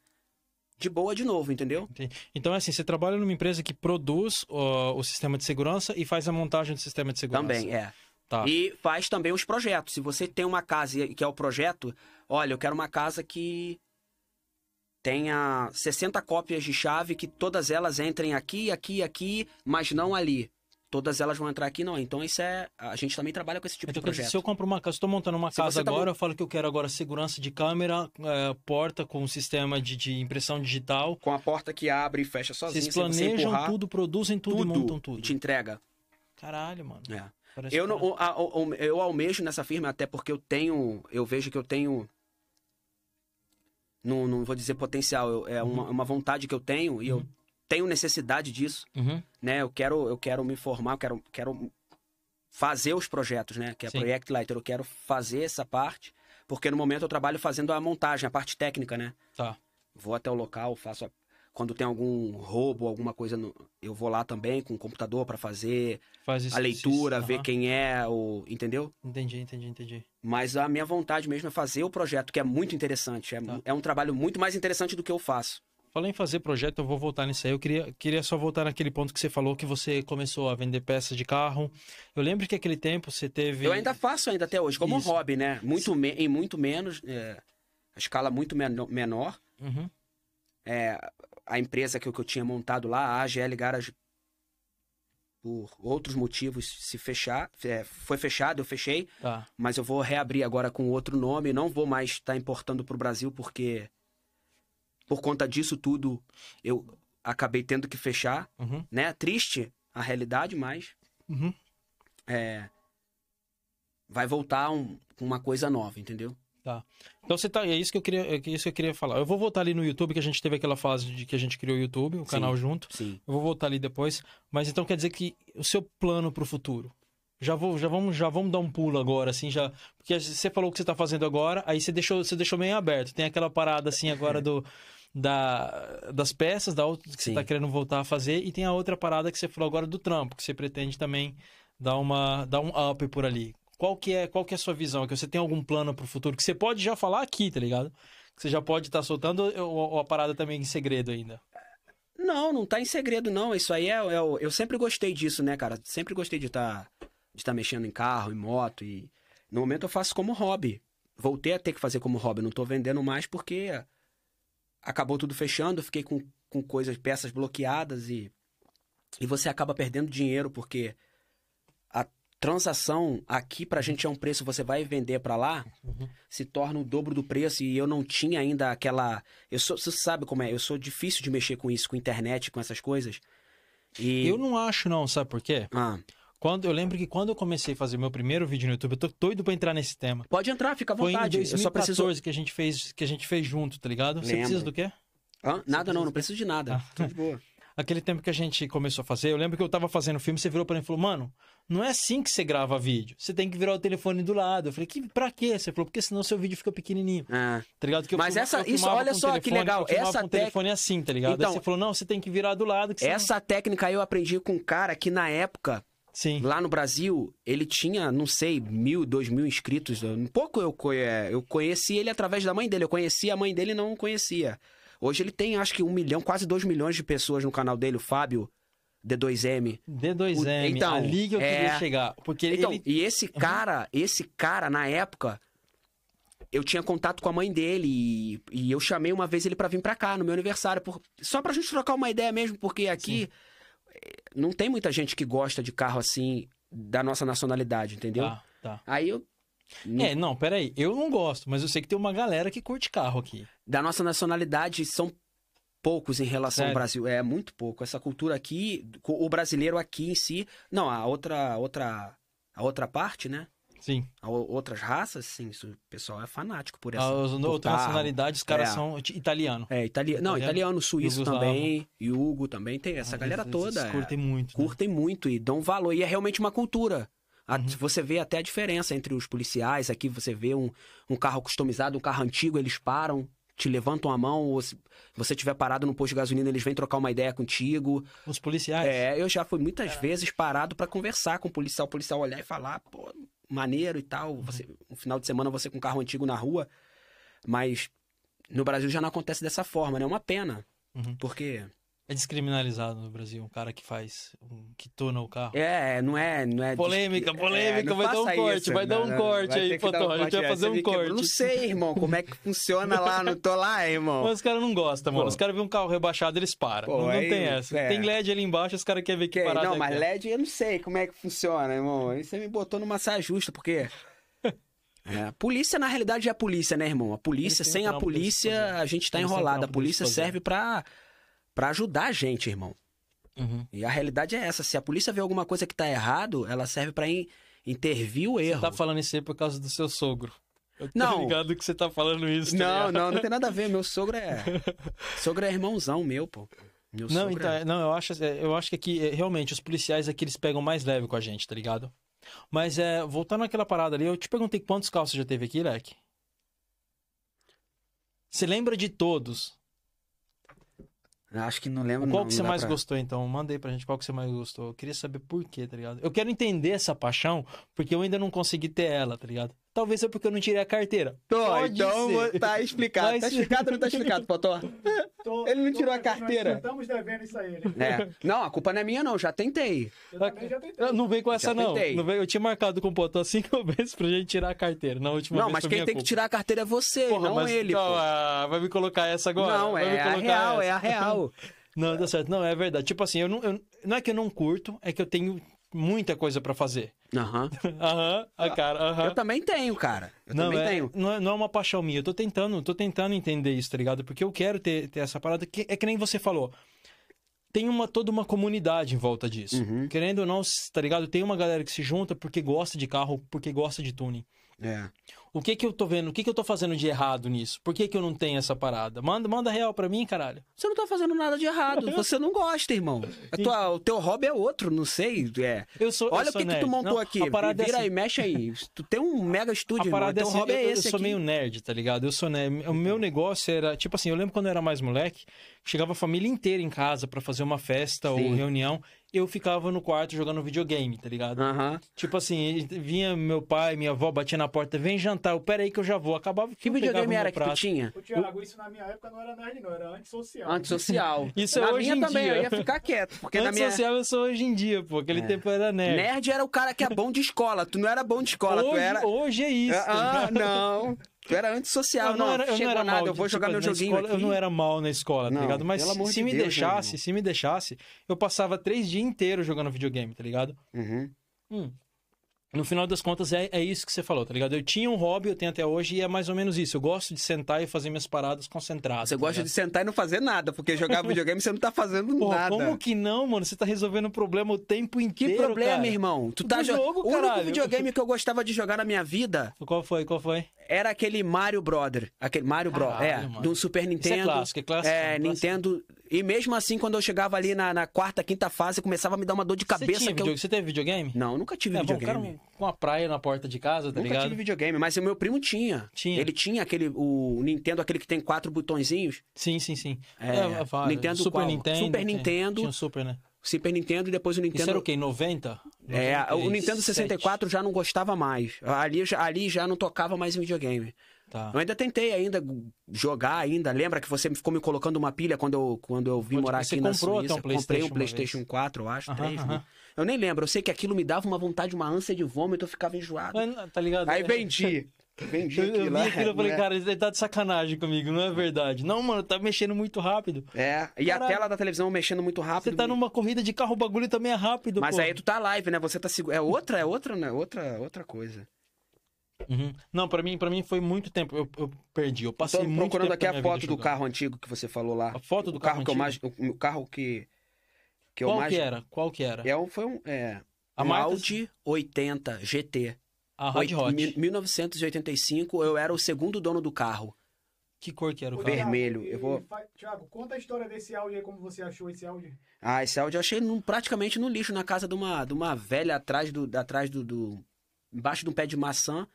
de boa de novo, entendeu? Entendi. Então, é assim, você trabalha numa empresa que produz o sistema de segurança e faz a montagem do sistema de segurança. Também, é. Tá. E faz também os projetos. Se você tem uma casa que é o projeto, olha, eu quero uma casa que tenha 60 cópias de chave, que todas elas entrem aqui, aqui, aqui, mas não ali. Todas elas vão entrar aqui, não. Então isso é. A gente também trabalha com esse tipo Então, de projeto. se eu compro uma casa, estou montando uma Se casa você tá agora, mon- eu falo que eu quero agora segurança de câmera, é, porta com sistema de, de impressão digital. Com a porta que abre e fecha sozinha, Vocês você planejam empurrar, tudo, produzem tudo, e montam tudo. te entrega. Caralho, mano. É. Eu, não, o- o- eu almejo nessa firma até porque eu tenho. Eu vejo que eu tenho. Não, não vou dizer potencial, eu- é uma, uma vontade que eu tenho e Uhum. eu tenho necessidade disso, Uhum. né? Eu quero, eu quero me formar, eu quero, quero fazer os projetos, né? Que é Sim. Project Lighter, eu quero fazer essa parte, porque no momento eu trabalho fazendo a montagem, a parte técnica, né? Tá. Vou até o local, faço a- Quando tem algum roubo, alguma coisa, no- eu vou lá também com o computador pra fazer Faz isso. a leitura, isso, ver quem é, o, entendeu? Entendi, entendi, entendi. Mas a minha vontade mesmo é fazer o projeto, que é muito interessante. É, Tá. é um trabalho muito mais interessante do que eu faço. Falei em fazer projeto, eu vou voltar nisso aí. Eu queria, queria só voltar naquele ponto que você falou que você começou a vender peças de carro. Eu lembro que aquele tempo você teve. Eu ainda faço ainda até hoje, como Isso. hobby, né? Muito me- em muito menos, é, a escala muito meno- menor. Uhum. É, a empresa que eu, que eu tinha montado lá, a AGL Garage, por outros motivos, se fechar, é, foi fechado, eu fechei, Tá. mas eu vou reabrir agora com outro nome, não vou mais estar importando para o Brasil, porque por conta disso tudo eu acabei tendo que fechar, Uhum. né? Triste a realidade, mas Uhum. é, vai voltar um- uma coisa nova, entendeu? Então você tá. É isso que eu queria. É isso que eu queria falar. Eu vou voltar ali no YouTube, que a gente teve aquela fase de que a gente criou o YouTube, o Sim. canal junto. Sim. Eu vou voltar ali depois. Mas então quer dizer que o seu plano pro futuro. Já, vou, já, vamos, já vamos dar um pulo agora, assim, já. Porque você falou o que você tá fazendo agora, aí você deixou, você deixou meio aberto. Tem aquela parada assim agora do. <laughs> Da, das peças, da outra que você Sim. tá querendo voltar a fazer, e tem a outra parada que você falou agora do trampo, que você pretende também dar uma dar um up por ali. Qual que é, qual que é a sua visão? Que você tem algum plano pro futuro que você pode já falar aqui, tá ligado? Que você já pode estar soltando ou, ou a parada também em segredo ainda? Não, não tá em segredo, não. Isso aí é. é eu sempre gostei disso, né, cara? Sempre gostei de estar de tá mexendo em carro, em moto. E no momento eu faço como hobby. Voltei a ter que fazer como hobby. Não tô vendendo mais porque acabou tudo fechando. Fiquei com, com coisas, peças bloqueadas e. E você acaba perdendo dinheiro porque transação aqui pra gente é um preço, você vai vender pra lá, Uhum. se torna o dobro do preço e eu não tinha ainda aquela. Eu sou, você sabe como é? Eu sou difícil de mexer com isso, com internet, com essas coisas. E. Eu não acho, não, sabe por quê? Ah, Quando, eu lembro que quando eu comecei a fazer meu primeiro vídeo no YouTube, eu tô doido pra entrar nesse tema. pode entrar, fica à Foi em vontade. Eu 2014 só preciso. que a gente fez, que a gente fez junto, tá ligado? Você Lembro. precisa do quê? Hã? Nada não, não preciso de nada. Ah. Tô de boa. Aquele tempo que a gente começou a fazer, eu lembro que eu tava fazendo filme, você virou pra mim e falou, mano, não é assim que você grava vídeo. Você tem que virar o telefone do lado. Eu falei, que, pra quê? Você falou, porque senão seu vídeo fica pequenininho. Ah, Tá ligado? Que eu Mas essa- eu isso, olha só que telefone, legal, Eu filmava essa com o tec- telefone assim, tá ligado? Então- Aí você falou, não, você tem que virar do lado. Que essa técnica eu aprendi com um cara que na época, Sim. lá no Brasil, ele tinha, não sei, mil, dois mil inscritos. Um pouco eu, eu conheci ele através da mãe dele. Eu conhecia a mãe dele e não conhecia. Hoje ele tem, acho que um milhão, quase dois milhões de pessoas no canal dele, o Fábio D2M. D2M, Então, ali que eu queria é- chegar. Porque Então, ele... e esse cara, esse cara, na época, eu tinha contato com a mãe dele e, e eu chamei uma vez ele pra vir pra cá no meu aniversário, por- só pra gente trocar uma ideia mesmo, porque aqui eh, não tem muita gente que gosta de carro assim, da nossa nacionalidade, entendeu? Tá, tá. Aí eu. Não- É, não, peraí. Eu não gosto, mas eu sei que tem uma galera que curte carro aqui. Da nossa nacionalidade são poucos em relação Sério? ao Brasil. É muito pouco. Essa cultura aqui, o brasileiro aqui em si. Não, a outra, outra, a outra parte, né? Sim. A outras raças, sim, o pessoal é fanático por essa. As por outras nacionalidades, os caras É. são italiano. É, italiano. Não, Italiano, suíço Yugoslavo. também. Hugo também. Tem essa Ah, galera eles- toda. eles é, curtem muito. né? curtem muito e dão valor. E é realmente uma cultura. A- Uhum. Você vê até a diferença entre os policiais. Aqui você vê um, um carro customizado, um carro antigo, eles param, te levantam a mão. Ou se você tiver parado no posto de gasolina, eles vêm trocar uma ideia contigo. Os policiais. É, eu já fui muitas vezes parado pra conversar com o policial, o policial olhar e falar, pô, maneiro e tal. Uhum. Você, um final de semana você com um carro antigo na rua. Mas no Brasil já não acontece dessa forma, né? É uma pena. Uhum. Porque É descriminalizado no Brasil, um cara que faz, um, que tuna o carro. é, não é, não é Polêmica, é, polêmica, não vai dar um corte, isso. vai dar Não, um não, corte aí, que dar Potão, a gente vai é, fazer um corte. Não sei, irmão, como é que funciona lá, não tô lá, irmão. Mas os caras não gostam, mano. Os caras vêem um carro rebaixado, eles param. Pô, não, não aí, tem essa. é. Tem LED ali embaixo, os caras querem ver que Que- parada não, é mas aquela. LED eu não sei como é que funciona, irmão. Aí você me botou numa saia justa, porque. <laughs> É, a polícia, na realidade, é a polícia, né, irmão? A polícia, sem um a polícia, a gente tá um enrolado. A polícia serve pra, pra ajudar a gente, irmão. Uhum. E a realidade é essa. Se a polícia vê alguma coisa que tá errado, ela serve pra in- intervir o erro. Você tá falando isso aí por causa do seu sogro. Eu tô Não. ligado que você tá falando isso. tá Não, ligado? não, não tem nada a ver. Meu sogro é. <laughs> sogro é irmãozão meu, pô. Meu Não, sogro então, é... é- não, eu acho, é, eu acho que aqui, é, realmente, os policiais aqui, eles pegam mais leve com a gente, tá ligado? Mas, é, voltando àquela parada ali, eu te perguntei quantos carros você já teve aqui, Leque? Você lembra de todos? Acho que não lembro. Qual não, que você mais pra- gostou, então? Manda aí pra gente qual que você mais gostou. Eu queria saber por quê, tá ligado? Eu quero entender essa paixão, porque eu ainda não consegui ter ela, tá ligado? Talvez é porque eu não tirei a carteira. Tô, Pode então ser. tá explicado. Mas- Tá explicado ou não tá explicado, Potó? <laughs> Tô- Ele não tô tirou a carteira. nós Estamos devendo isso a ele. É. Não, a culpa não é minha, não. Já tentei. Eu também já tentei. Eu Não vem com essa, Já não. tentei. não vem... Eu tinha marcado com o Potô cinco vezes pra gente tirar a carteira. Na última não, vez mas quem tem que culpa. tirar a carteira é você, Porra, não mas- ele, não, ah, vai me colocar essa agora? Não, Vai me é a real, essa. é a real. <laughs> Não, tá certo. Não, é verdade. Tipo assim, eu não, eu- não é que eu não curto, é que eu tenho muita coisa pra fazer. Aham. <laughs> Aham, a cara, aham. Eu também tenho, cara. Eu não, também é, tenho. Não, é, não é uma paixão minha. Eu tô tentando, tô tentando entender isso, tá ligado? Porque eu quero ter, ter essa parada. Que, é que nem você falou. Tem uma, toda uma comunidade em volta disso. Uhum. Querendo ou não, tá ligado? Tem uma galera que se junta porque gosta de carro, porque gosta de tuning. É. O que que eu tô vendo? O que que eu tô fazendo de errado nisso? Por que que eu não tenho essa parada? Manda, manda real pra mim, caralho. Você não tá fazendo nada de errado. Você não gosta, irmão. Tua- o teu hobby é outro, não sei. É. Eu sou Olha eu o que, que tu montou Não, aqui. Vira é assim, aí, mexe aí. Tu tem um mega estúdio, A irmão. parada é Teu assim, hobby eu, é eu esse sou aqui. meio nerd, tá ligado? Eu sou nerd. O meu negócio era, tipo assim, eu lembro quando eu era mais moleque, chegava a família inteira em casa pra fazer uma festa ou Sim. reunião, eu ficava no quarto jogando videogame, tá ligado? Aham. Tipo assim, vinha meu pai, minha avó, batia na porta, vem jantar, eu, pera aí que eu já vou. Acabava Que eu videogame era que tu prato. tinha? O Tiago, isso na minha época não era nerd, não, era antissocial. Antissocial. <laughs> Isso é na hoje minha em também, dia. eu ia ficar quieto. Porque na minha. Antissocial eu sou hoje em dia, pô. Aquele É. tempo eu era nerd. Nerd era o cara que é bom de escola. Tu não era bom de escola, hoje, tu era. hoje é isso. Ah, não. <laughs> Tu era antissocial, Eu não. não era, eu chegou não era nada, mal, eu vou tipo, jogar meu joguinho escola. Eu não era mal na escola, tá Não, ligado? Mas se de me Deus, deixasse, se me deixasse, eu passava três dias inteiros jogando videogame, tá ligado? Uhum. Hum. No final das contas, é, é isso que você falou, tá ligado? Eu tinha um hobby, eu tenho até hoje, e é mais ou menos isso. Eu gosto de sentar e fazer minhas paradas concentradas. Você tá gosta ligado? de sentar e não fazer nada, porque jogar <laughs> videogame você não tá fazendo Porra, nada. como que não, mano? Você tá resolvendo o problema o tempo Que inteiro, problema, cara. irmão? Tu tá jo- jogo, O único caralho. videogame que eu gostava de jogar na minha vida Qual foi? Qual foi? era aquele Mario Brother. Aquele Mario Bros. Caralho, É, mano. do Super Isso é Nintendo. clássico, é clássico. É, clássico. Nintendo. E mesmo assim, quando eu chegava ali na, na quarta, quinta fase, começava a me dar uma dor de Você, cabeça tinha que eu. video- Você teve videogame? Não, nunca tive É, bom, videogame. cara com uma praia na porta de casa, tá Nunca ligado? tive videogame, mas o meu primo tinha. Tinha. Ele tinha aquele, o Nintendo, aquele que tem quatro botõezinhos. Sim, sim, sim. É, vários. Nintendo Super qual? Nintendo. Super Nintendo. Tinha o Super, né? Super Nintendo e depois o Nintendo. Isso era o quê? 90? É, o 96, Nintendo 64 já não gostava mais. Ali, ali já não tocava mais em videogame. Tá. Eu ainda tentei ainda jogar ainda. Lembra que você ficou me colocando uma pilha quando eu, quando eu vim Pode morar aqui na comprou Suíça? um Comprei PlayStation um PlayStation vez. 4, eu acho, Aham, 3. aham. né? Eu nem lembro. Eu sei que aquilo me dava uma vontade, uma ânsia de vômito, eu ficava enjoado. Mas, Tá ligado? Aí É- vendi. <laughs> Vendi Eu, eu vi aquilo. aquilo e falei, né? cara, ele tá de sacanagem comigo, não é verdade. Não, mano, tá mexendo muito rápido. É, e Caralho. a tela da televisão mexendo muito rápido. Você tá numa corrida de carro, o bagulho também é rápido, Mas pô. aí tu tá live, né? Você tá seguro. É outra, é outra, né? Outra, outra coisa. Uhum. Não, pra mim, pra mim foi muito tempo. Eu, eu perdi, eu passei Tô muito procurando tempo aqui a foto do jogando. carro antigo que você falou lá. A foto do o carro, carro que eu mais. O, o carro que. Que eu Qual mais. que era? Qual que era? É um, foi um. É, A um Audi 80 GT. A Hot Hot. mi- 1985, eu era o segundo dono do carro. Que cor que era o carro? Vermelho, eu vou- Thiago, conta a história desse áudio aí, como você achou esse áudio. Ah, esse Audi eu achei num- praticamente no lixo, na casa de uma, de uma velha atrás do. Atrás do, do- embaixo de um pé de maçã.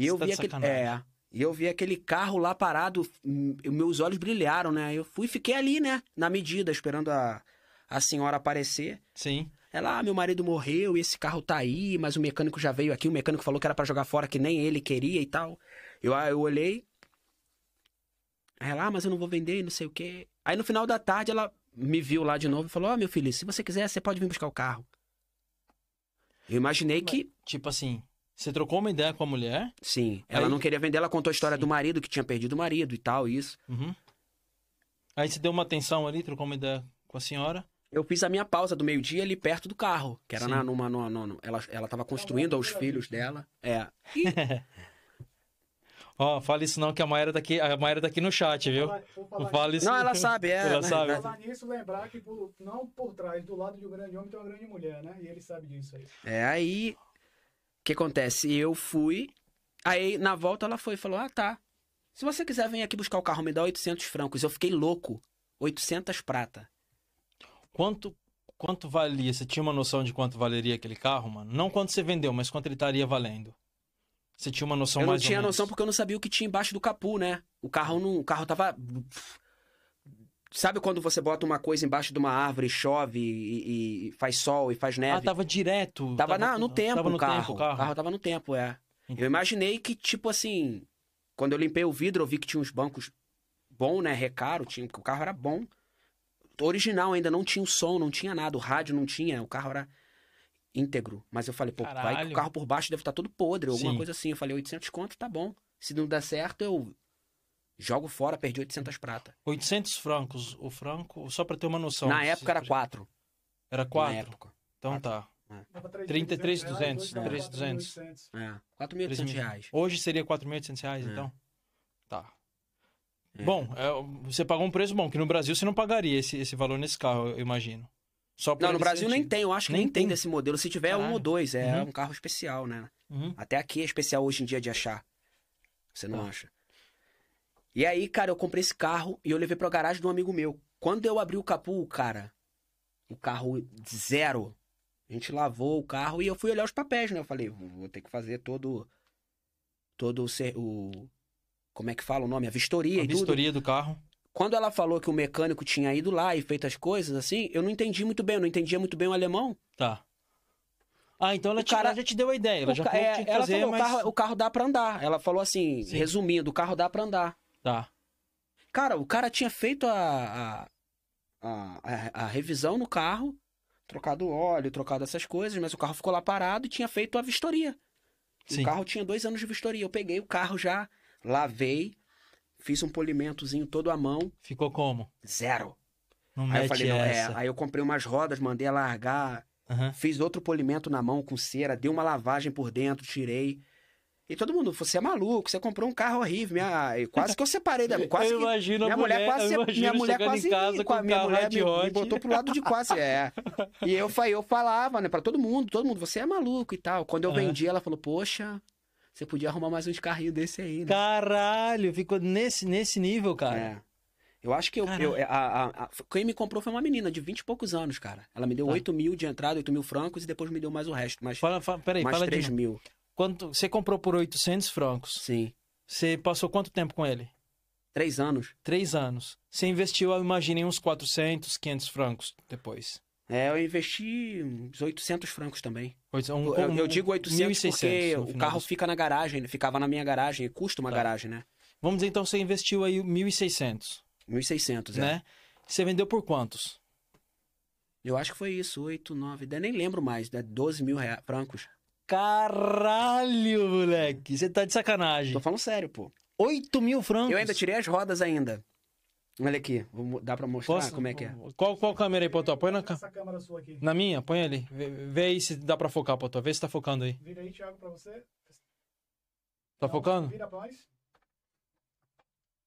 E Você eu tá vi aquele. É. E eu vi aquele carro lá parado, hum, meus olhos brilharam, né? Eu fui e fiquei ali, né? Na medida, esperando a, a senhora aparecer. Sim. Ela, ah, meu marido morreu e esse carro tá aí, mas o mecânico já veio aqui, o mecânico falou que era pra jogar fora, que nem ele queria e tal. Eu, eu olhei. Ela, ah, mas eu não vou vender e não sei o quê. Aí no final da tarde ela me viu lá de novo e falou: Ó, meu filho, se você quiser, você pode vir buscar o carro. Eu imaginei que, Tipo assim, você trocou uma ideia com a mulher. sim, ela Aí- não queria vender, ela contou a história Sim. do marido, que tinha perdido o marido e tal, isso. Uhum. Aí você deu uma atenção ali, trocou uma ideia com a senhora. Eu fiz a minha pausa do meio-dia ali perto do carro, que era Sim. na, numa, numa, numa- ela, ela tava construindo aos filhos dela. É. <laughs> E Ó, fala isso não, que a Mayra tá aqui, a Mayra tá aqui no chat, viu? Falar fala isso Não, ela sabe, é. Ela né? sabe. Falar nisso, lembrar que por- não por trás, do lado de um grande homem tem uma grande mulher, né? E ele sabe disso aí. É, aí. O que acontece? Eu fui. Aí, na volta, ela foi e falou: Ah, tá. Se você quiser, vem aqui buscar o carro, me dá 800 francos. Eu fiquei louco. 800 prata. Quanto, quanto valia? Você tinha uma noção de quanto valeria aquele carro, mano? Não quanto você vendeu, mas quanto ele estaria valendo. Você tinha uma noção eu não mais tinha ou menos? noção porque eu não sabia o que tinha embaixo do capu, né? O carro não. O carro tava. Sabe quando você bota uma coisa embaixo de uma árvore, chove e, e faz sol e faz neve? Ah, tava direto. Tava, na- no tempo tava no o carro. tempo carro. O carro tava no tempo, é. Entendi. Eu imaginei que, tipo assim, quando eu limpei o vidro, eu vi que tinha uns bancos bom, né? Recaro, tinha, porque o carro era bom. Original ainda, não tinha o som, não tinha nada, o rádio não tinha, o carro era íntegro. Mas eu falei, pô, vai que Caralho. o carro por baixo deve estar todo podre, alguma Sim. coisa assim. Eu falei, 800 conto, tá bom. Se não der certo, eu jogo fora, perdi 800 prata. 800 francos. O franco, só pra ter uma noção. Na época era Se- 4. Era Na 4. época. Então tá. Dava 33,200, 3.200, 3.200. É, 4.800 reais. Hoje seria 4.800 reais, É. então? Tá. É. Bom, é, você pagou um preço bom, que no Brasil você não pagaria esse, esse valor nesse carro, eu imagino. Só Não, no Brasil ser nem tem, eu acho que Nem nem tem desse modelo. Se tiver, é um Caralho. ou dois. É Uhum. um carro especial, né? Uhum. Até aqui é especial hoje em dia de achar. Você não Tá. acha? E aí, cara, eu comprei esse carro e eu levei pra garagem de um amigo meu. Quando eu abri o capô, cara, o carro zero. A gente lavou o carro e eu fui olhar os papéis, né? Eu falei, vou ter que fazer todo. Todo o. o como é que fala o nome? A vistoria A vistoria do carro. Quando ela falou que o mecânico tinha ido lá e feito as coisas, assim, eu não entendi muito bem. Eu não entendia muito bem o alemão. Tá. Ah, então ela, te- cara- ela já te deu a ideia. Ela já ca- falou que é, tinha que ela fazer, falou, mas... o, carro, o carro dá pra andar. Ela falou assim, Sim. resumindo, o carro dá pra andar. Tá. Cara, o cara tinha feito a, a, a, a- revisão no carro, trocado o óleo, trocado essas coisas, mas o carro ficou lá parado e tinha feito a vistoria. Sim. O carro tinha dois anos de vistoria. Eu peguei o carro já, lavei, fiz um polimentozinho todo à mão, Ficou como? zero. Não Aí eu falei, não, é. Aí eu comprei umas rodas, mandei alargar, Aham. fiz outro polimento na mão com cera, dei uma lavagem por dentro, tirei. E todo mundo, você é maluco, você comprou um carro horrível. Minha... Quase que eu separei da. <laughs> Quase eu que... imagino Minha mulher, mulher, quase, eu se- imagino minha mulher quase em casa com a minha mulher me, me botou pro lado de quase, é. <laughs> E eu, eu falava, né, pra todo mundo, todo mundo, você é maluco e tal. Quando eu Aham. vendi, ela falou, poxa, você podia arrumar mais uns carrinhos desse aí, né? Caralho, ficou nesse, nesse nível, cara. É. Eu acho que eu, eu- a- a- a- quem me comprou foi uma menina de 20 e poucos anos, cara. Ela me deu Tá. 8 mil de entrada, 8 mil francos, e depois me deu mais o resto, mais, Fala, fala, peraí, mais fala de 3 novo. mil. Quanto, você comprou por 800 francos. Sim. Você passou quanto tempo com ele? Três anos. Três anos. Você investiu, eu imagino, em uns 400, 500 francos depois. É, eu investi uns 800 francos também. Um- eu, um- eu digo 800 1.600 porque o carro fica na garagem, ficava na minha garagem, custa uma Tá. garagem, né? Vamos dizer, então, você investiu aí 1.600, 1.600, é. né? Você vendeu por quantos? Eu acho que foi isso, 8, 9, 10, nem lembro mais, né? 12 mil francos. Caralho, moleque. Você tá de sacanagem. Tô falando sério, pô. 8 mil francos. Eu ainda tirei as rodas ainda. Olha aqui, vou dá pra mostrar Posso- como é que é. Qual, qual câmera aí, Potó? Põe na, Essa câmera sua aqui. na minha, põe ali. Vê, vê aí se dá pra focar, Potó. Vê se tá focando aí. Vira aí, Thiago, pra você. Tá Não, focando? Vira pra nós.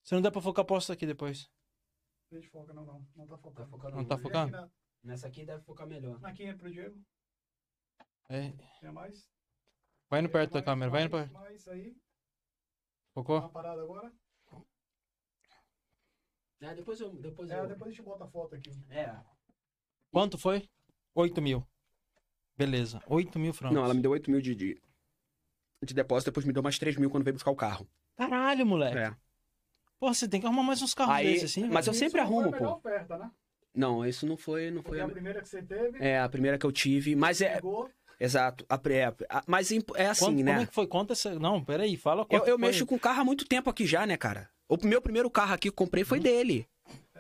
Se não der pra focar, posta aqui depois. Deixa foca, não, não. Não tá focando. Tá focando Não tá focando? aqui Nessa aqui deve focar melhor. Na, aqui é pro Diego. É. Tem mais? Vai indo perto da câmera, vai indo perto. Mais aí. Focou? uma parada agora. É, depois eu. Depois É, eu... depois a gente bota a foto aqui. É. Quanto foi? 8 mil. Beleza, 8 mil francos. Não, ela me deu 8 mil de, de, de depósito, depois me deu mais 3 mil quando veio buscar o carro. Caralho, moleque. É. Pô, você tem que arrumar mais uns carros Aí- desses, assim, mas velho. eu sempre Isso foi arrumo, pô. oferta, né? Não, isso não foi, não Foi foi a a... primeira que você teve. É, a primeira que eu tive, mas é, Pegou. Exato, a, é, a- mas é assim, Quanto- né? Como é que foi? Conta essa... Não, peraí, fala Eu, eu foi. mexo com carro há muito tempo aqui já, né, cara? O meu primeiro carro aqui que eu comprei foi dele.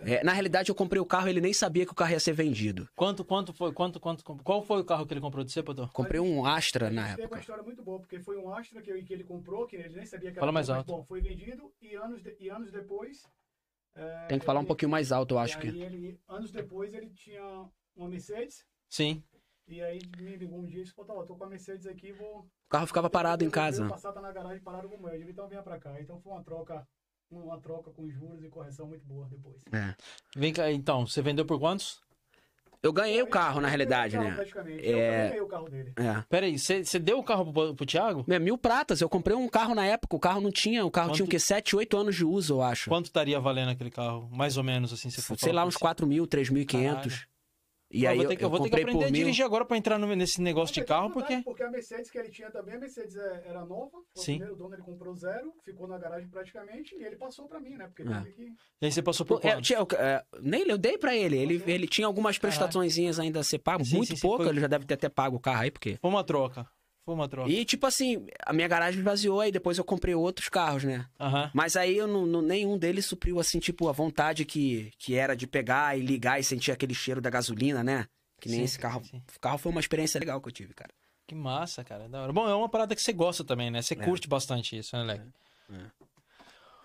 É, na realidade, eu comprei o carro ele nem sabia que o carro ia ser vendido. Quanto, quanto foi? Quanto, quanto... Qual foi o carro que ele comprou de você, Potô? Comprei um Astra na teve uma época. história muito boa, porque foi um Astra que, que ele comprou, que ele nem sabia que Fala era mais bom, mas, alto. Bom, foi vendido e anos, de- e anos depois. é, Tem que falar um pouquinho mais alto, eu e acho que. ele, anos depois ele tinha uma Mercedes. Sim. E aí me ligou um dia e disse, pô, tá, eu tô com a Mercedes aqui, vou. O carro ficava parado em Eu- eu- casa. Eu passar tá na garagem parado como eu. Eu digo, então venha pra cá. Então foi uma troca, uma troca com juros e correção muito boa depois. É. Vem cá, então, você vendeu por quantos? Eu ganhei o carro, na realidade, né? praticamente. É. Eu ganhei o carro dele. É. Peraí, você, você deu o carro pro, pro Thiago? É, mil pratas, eu comprei um carro na época, o carro não tinha, o carro Quanto- tinha o quê? 7, 8 anos de uso, eu acho. Quanto estaria valendo aquele carro? Mais ou menos, assim, você for Sei lá, uns por 4 mil, 3.500. E eu aí vou eu, ter que, eu eu vou ter que aprender a mil. dirigir agora pra entrar no- nesse negócio de carro, é porque. Porque a Mercedes que ele tinha também, a Mercedes é- era nova. Foi Sim. O primeiro dono ele comprou zero, ficou na garagem praticamente e ele passou pra mim, né? Porque É. que. E aí você passou por é, quanto? tinha- é, nem eu dei pra ele. Ele, ele tinha algumas prestaçõezinhas ainda a ser pago, Sim, muito sim, sim, pouco. foi- Ele já deve ter até pago o carro aí, porque. Foi uma troca. Foi uma troca. E tipo assim, a minha garagem esvaziou aí depois eu comprei outros carros, né? Aham. Mas aí eu não, não- nenhum deles supriu assim, tipo, a vontade que, que era de pegar e ligar e sentir aquele cheiro da gasolina, né? Que nem Sim, esse carro. sim. O carro foi uma experiência legal que eu tive, cara. Que massa, cara. Da hora. Bom, é uma parada que você gosta também, né? Você É. curte bastante isso, né, Leque?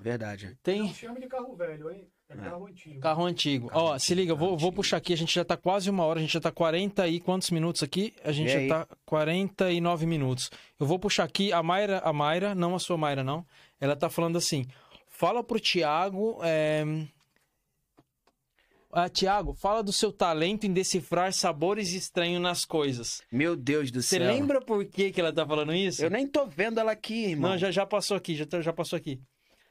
Verdade. Tem Não chame de carro velho, hein? É carro antigo. carro antigo. Carro Ó, antigo, se liga, eu vou, vou puxar aqui. A gente já tá quase uma hora. A gente já tá 40 e quantos minutos aqui? A gente E já aí? tá 49 minutos. Eu vou puxar aqui a Mayra, a Mayra, não a sua Mayra, não. Ela tá falando assim: fala pro Thiago. É... Ah, Tiago, fala do seu talento em decifrar sabores estranhos nas coisas. Meu Deus do Você céu. lembra por que, que ela tá falando isso? Eu nem tô vendo ela aqui, irmão. Não, já, já passou aqui, já, já passou aqui.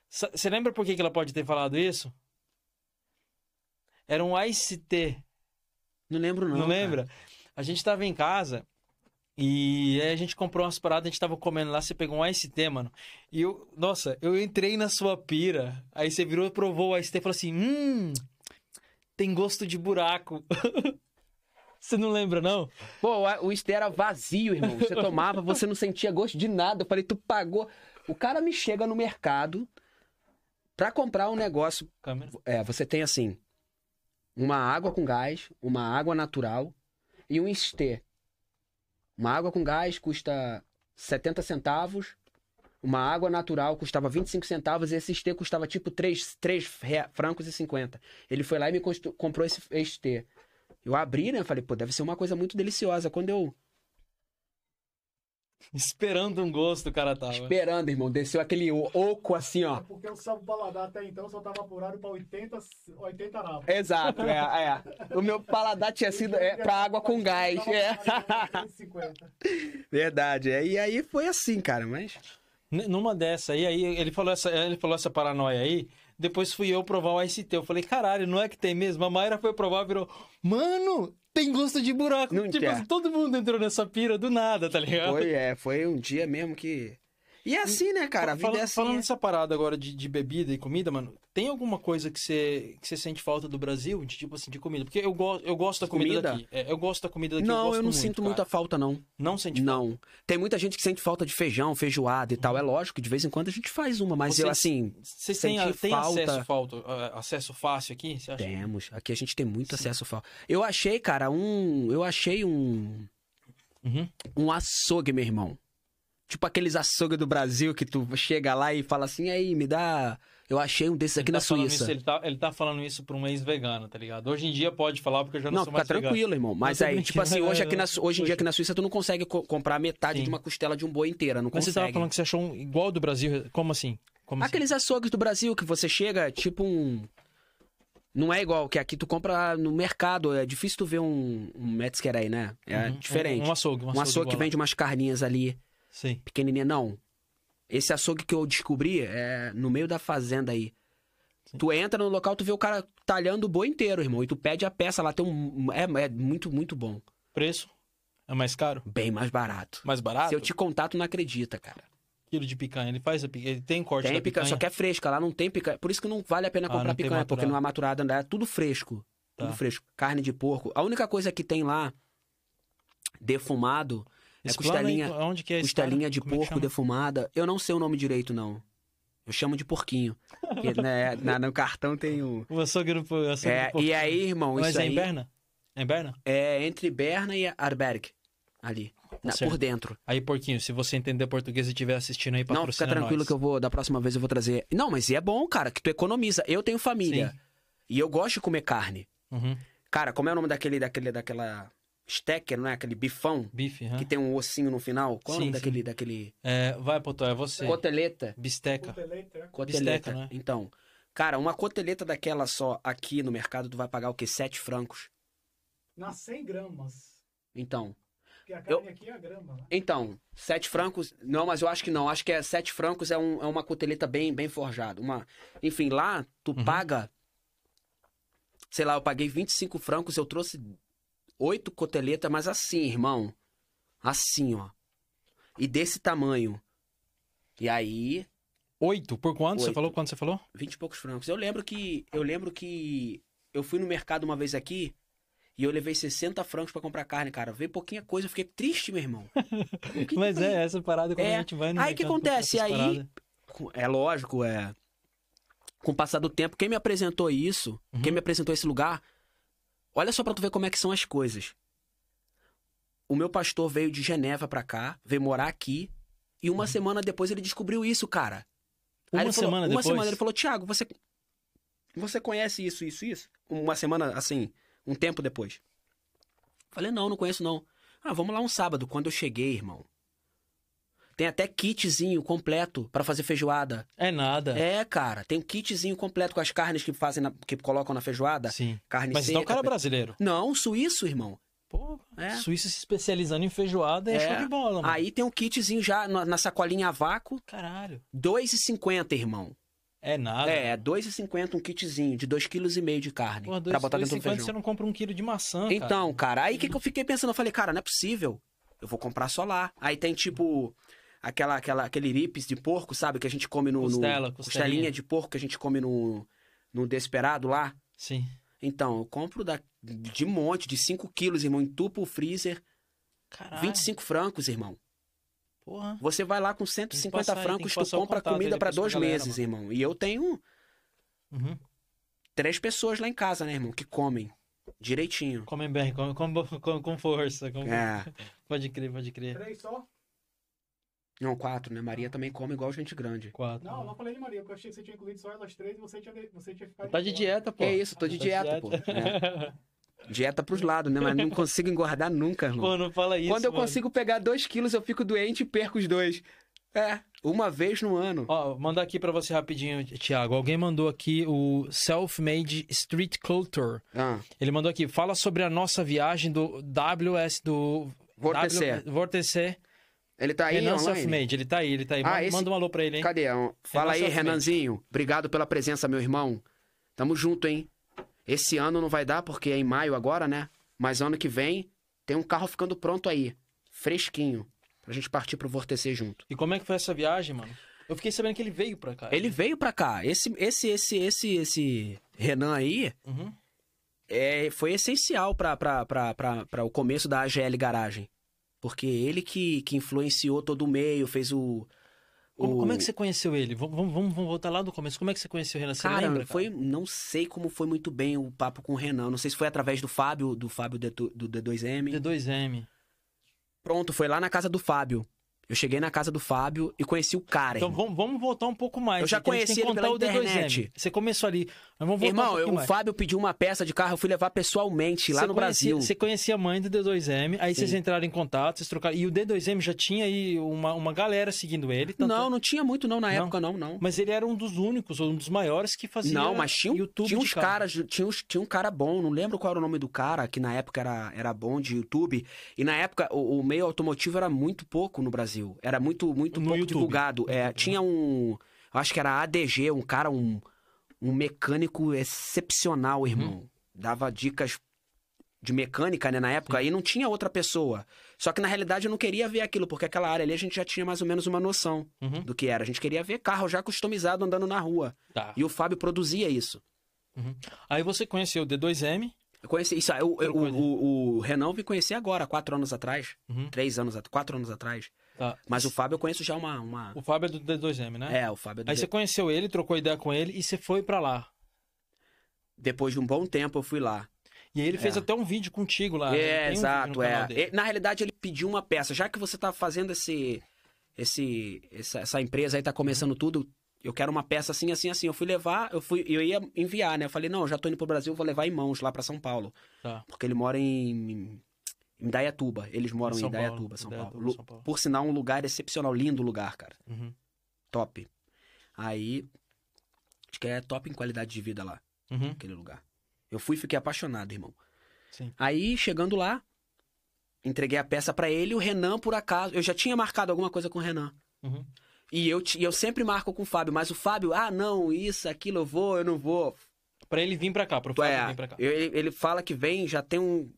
Você lembra por que, que ela pode ter falado isso? Era um Ice T, Não lembro, não. não, cara. lembra? A gente tava em casa e aí a gente comprou umas paradas, a gente tava comendo lá, você pegou um Ice T, mano. E eu, nossa, eu entrei na sua pira, aí você virou, provou o Ice T e falou assim: hum, tem gosto de buraco. <laughs> você não lembra, não? Pô, o Easter era vazio, irmão. Você <laughs> tomava, você não sentia gosto de nada. Eu falei, tu pagou. O cara me chega no mercado pra comprar um negócio. Câmera. É, você tem assim: uma água com gás, uma água natural e um Easter. Uma água com gás custa 70 centavos. Uma água natural custava 25 centavos e esse Easter custava tipo 3, 3 rea- francos e 50. Ele foi lá e me comprou esse Easter. Eu abri, né? Falei, pô, deve ser uma coisa muito deliciosa. Quando eu Esperando um gosto o cara tava. Esperando, irmão. Desceu aquele oco assim, ó. É porque o salvo paladar até então só tava apurado pra 80, 80 navos. Exato, é, é. O meu paladar tinha sido é, pra água com gás. É. 50. <laughs> Verdade. É. E aí foi assim, cara, mas. N- Numa dessa aí, aí ele falou essa, ele falou essa paranoia aí. Depois fui eu provar o ICT. Eu falei, caralho, não é que tem mesmo? A Mayra foi provar e virou, mano, tem gosto de buraco. Não tipo, assim, todo mundo entrou nessa pira do nada, tá ligado? Foi, é, foi um dia mesmo que. E é assim, né, cara? A vida Fala- é assim. Falando é. dessa parada agora de, de bebida e comida, mano, tem alguma coisa que você, que você sente falta do Brasil? De tipo assim, de comida? Porque eu, go, eu gosto da comida, Comida? daqui. É, eu gosto da comida daqui. Não, gosto eu não muito, sinto cara. muita falta, não. Não sente falta. Não. Tem muita gente que sente falta de feijão, feijoada e tal. É lógico que de vez em quando a gente faz uma, mas Vocês- eu, assim. Vocês têm, senti têm falta. acesso, falta, acesso fácil aqui? Você acha? Temos. Aqui a gente tem muito acesso fácil. Eu achei, cara, um. Eu achei um. Uhum. um açougue, meu irmão. Tipo aqueles açougues do Brasil que tu chega lá e fala assim, aí, me dá. Eu achei um desses aqui Ele na tá falando Suíça. isso- ele, tá, ele tá falando isso pra um ex-vegano, tá ligado? Hoje em dia pode falar, porque eu já não, Não, sou fica mais vegano. tranquilo, irmão. Mas aí, tipo assim, hoje, aqui na, hoje em dia aqui na Suíça tu não consegue co- comprar metade Sim. de uma costela de um boi inteira, não Mas você consegue. tava falando que você achou um igual do Brasil. Como assim? Como assim? Aqueles açougues do Brasil que você chega, tipo um. Não é igual, que aqui tu compra no mercado. É difícil tu ver um, um Metzger aí, né? É Uhum. diferente. Um, um açougue. Um Um açougue, açougue que vende umas carninhas ali, Sim. pequenininha. Não. Esse açougue que eu descobri é no meio da fazenda aí. Tu entra no local, tu vê o cara talhando o boi inteiro, irmão. E tu pede a peça lá, tem um. É, é muito, muito bom. Preço? É mais caro? Bem mais barato. Mais barato? Se eu te contar, tu não acredita, cara. Quilo de picanha. Ele faz a picanha. Ele tem corte Tem picanha, picanha. só que é fresca, lá não tem picanha. Por isso que não vale a pena Ah, comprar picanha, porque não é maturada, é tudo fresco. Tudo Tá. fresco. Carne de porco. A única coisa que tem lá, defumado, é Explana costelinha, Onde que é costelinha de Como é porco defumada. Eu não sei o nome direito, não. Eu chamo de porquinho. Porque, né, <laughs> na- no cartão tem o. O açougue no o açougue É, e aí, irmão, Mas isso é aí em Berna? É em Berna? é entre Berna e Arberg. Ali. na- certo. por dentro. Aí, porquinho, se você entender português e estiver assistindo aí, Não, patrocina fica tranquilo nós. que eu vou. Da próxima vez eu vou trazer. Não, mas é bom, cara, que tu economiza. Eu tenho família. Sim. E eu gosto de comer carne. Uhum. Cara, como é o nome daquele, daquele, daquela stecker, não é? Aquele bifão Bife, aham. que tem um ossinho no final. Qual é o nome Sim, daquele, daquele... É, vai, Potó, é você. Coteleta. Bisteca. Coteleta, é. Coteleta. Bisteca, né? Então, cara, uma coteleta daquela só aqui no mercado, tu vai pagar o quê? 7 francos. Na 100 gramas. Então, Porque a carne aqui é a grama. né? então, 7 francos... Não, mas eu acho que não. Acho que é 7 francos é, um- é uma coteleta bem, bem forjada. Uma... Enfim, lá, tu Uhum. paga... Sei lá, eu paguei 25 francos, eu trouxe oito coteletas, mas assim, irmão. Assim, ó. E desse tamanho. E aí, Oito? Por quanto? Você Oito. falou quanto você falou? vinte e poucos francos. Eu lembro que. Eu lembro que. Eu fui no mercado uma vez aqui e eu levei 60 francos pra comprar carne, cara. Veio pouquinha coisa, eu fiquei triste, meu irmão. <laughs> O que Mas que é, essa parada quando É. a gente vai no Aí que mercado comprar acontece? Aí- paradas. é lógico, é. Com o passar do tempo, quem me apresentou isso, Uhum. quem me apresentou esse lugar, olha só pra tu ver como é que são as coisas. O meu pastor veio de Geneva pra cá, veio morar aqui, e uma semana depois ele descobriu isso, cara. Uhum. Uma falou- semana Uma depois? semana ele falou, Thiago, você, você conhece isso, isso, isso? Uma semana, assim, um tempo depois. Falei, não, não conheço não. Ah, vamos lá um sábado. Quando eu cheguei, irmão, tem até kitzinho completo pra fazer feijoada. É nada. É, cara, tem um kitzinho completo com as carnes que fazem, na- que colocam na feijoada. Sim. Carne Mas seca. então o cara é brasileiro. Não, suíço, irmão. Pô, É. Suíça se especializando em feijoada é, É. show de bola, mano. Aí tem um kitzinho já na, na sacolinha a vácuo, Caralho. 2,50, irmão. É nada. É, 2,50 um kitzinho de 2,5 kg de carne. Pô, pra dois, botar dois dentro do feijão. você não compra um quilo de maçã, Então, cara, aí o que, que eu fiquei pensando? Eu falei, cara, não é possível. Eu vou comprar só lá. Aí tem tipo aquela, aquela, aquele ripes de porco, sabe? Que a gente come no. no- Costela, costelinha costelinha. de porco que a gente come no, no Desperado lá. Sim. Então, eu compro da, de monte, de 5 quilos, irmão. Entupo o freezer. Caralho. 25 francos, irmão. Porra. Você vai lá com 150 passar francos, que tu compra comida pra dois galera, meses, irmão. E eu tenho Uhum. três pessoas lá em casa, né, irmão? Que comem direitinho. Comem bem, com, com, com, com força. com- É. <laughs> Pode crer, pode crer. Três só? Não, quatro, né? Maria também come igual gente grande. Quatro. Não, não falei de Maria, porque eu achei que você tinha incluído só elas três e você tinha, você tinha ficado. Tá de dieta, pô. É isso, tô de Tá dieta, pô. É. <laughs> Dieta pros lados, né? Mas não consigo engordar nunca, irmão. Pô, não fala isso, Quando eu mano. consigo pegar dois quilos, eu fico doente e perco os dois. É, uma vez no ano. Ó, mandar aqui pra você rapidinho, Thiago. Alguém mandou aqui o Self-Made Street Culture. Ah, Ele mandou aqui, fala sobre a nossa viagem do WS do Vortecer. W- Vortecer. Ele tá aí Renan online? Self-Made, ele tá aí, ele tá aí. Ah, manda, esse- um alô pra ele, hein? Cadê? Fala aí, Self-Made. Renanzinho. Obrigado pela presença, meu irmão. Tamo junto, hein? Esse ano não vai dar, porque é em maio agora, né? Mas ano que vem tem um carro ficando pronto aí. Fresquinho. Pra gente partir pro Vortecer junto. E como é que foi essa viagem, mano? Eu fiquei sabendo que ele veio pra cá. Ele veio pra cá. Esse, esse, esse, esse, esse Renan aí Uhum. é, foi essencial pra, pra, pra, pra, pra o começo da AGL Garagem. Porque ele que, que influenciou todo o meio, fez o. Como, o- como é que você conheceu ele? Vamos, vamos, vamos voltar lá do começo. Como é que você conheceu o Renan? Você Cara, lembra? foi. Não sei como foi muito bem o papo com o Renan. Não sei se foi através do Fábio, do Fábio do D2M. D2M. Pronto, foi lá na casa do Fábio. Eu cheguei na casa do Fábio e conheci o cara. Então vamos, vamos voltar um pouco mais. Eu já conheci ele pela o D2M. internet. Você começou ali. Mas vamos voltar um Irmão, pouquinho eu- o mais. Fábio pediu uma peça de carro, eu fui levar pessoalmente lá Você no conhecia- Brasil. Você conhecia a mãe do D2M, aí Sim. vocês entraram em contato, vocês trocaram. E o D2M já tinha aí uma, uma galera seguindo ele. tanto- Não, não tinha muito não na Não? época, não, não. Mas ele era um dos únicos, um dos maiores que fazia Não, mas tinha, um- YouTube tinha uns caras, tinha, uns- tinha um cara bom, não lembro qual era o nome do cara, que na época era, era bom de YouTube. E na época o, o meio automotivo era muito pouco no Brasil. Era muito, muito No pouco YouTube. divulgado. É, tinha um. eu Acho que era ADG, um cara, um, um mecânico excepcional, Uhum. irmão. Dava dicas de mecânica, né, na época, e não tinha outra pessoa. Só que na realidade eu não queria ver aquilo, porque aquela área ali a gente já tinha mais ou menos uma noção Uhum. do que era. A gente queria ver carro já customizado andando na rua. Tá. E o Fábio produzia isso. Aí você conheceu o D2M. Eu conheci isso. aí, O, Que o, o, o Renan eu vim conhecer agora, quatro anos atrás. Uhum. Três anos, at- quatro anos atrás. Tá. Mas o Fábio eu conheço já uma. uma... O Fábio é do D2M, né? É, o Fábio é do Aí D- você conheceu ele, trocou ideia com ele e você foi pra lá. Depois de um bom tempo eu fui lá. E aí ele fez É. até um vídeo contigo lá. né? é, um exato, canal é. dele. E, na realidade ele pediu uma peça. Já que você tá fazendo esse. esse essa, essa empresa aí tá começando tudo. Eu quero uma peça assim, assim, assim. Eu fui levar, eu fui, eu ia enviar, né? Eu falei, não, já tô indo pro Brasil, vou levar em mãos lá pra São Paulo. Tá. Porque ele mora em. Em Dayatuba. Eles moram em, Paulo, Dayatuba, São Paulo. São Paulo. Por sinal, um lugar excepcional, lindo lugar, cara. Uhum. Top. Aí. Acho que é top em qualidade de vida lá, Uhum. aquele lugar. Eu fui e fiquei apaixonado, irmão. Sim. Aí, chegando lá, entreguei a peça pra ele. O Renan, por acaso. Eu já tinha marcado alguma coisa com o Renan. Uhum. E eu, e eu sempre marco com o Fábio, mas o Fábio, ah, não, isso, aquilo, eu vou, eu não vou. Pra ele vir pra cá, pro Fábio É, vir pra cá. ele, ele fala que vem, já tem um.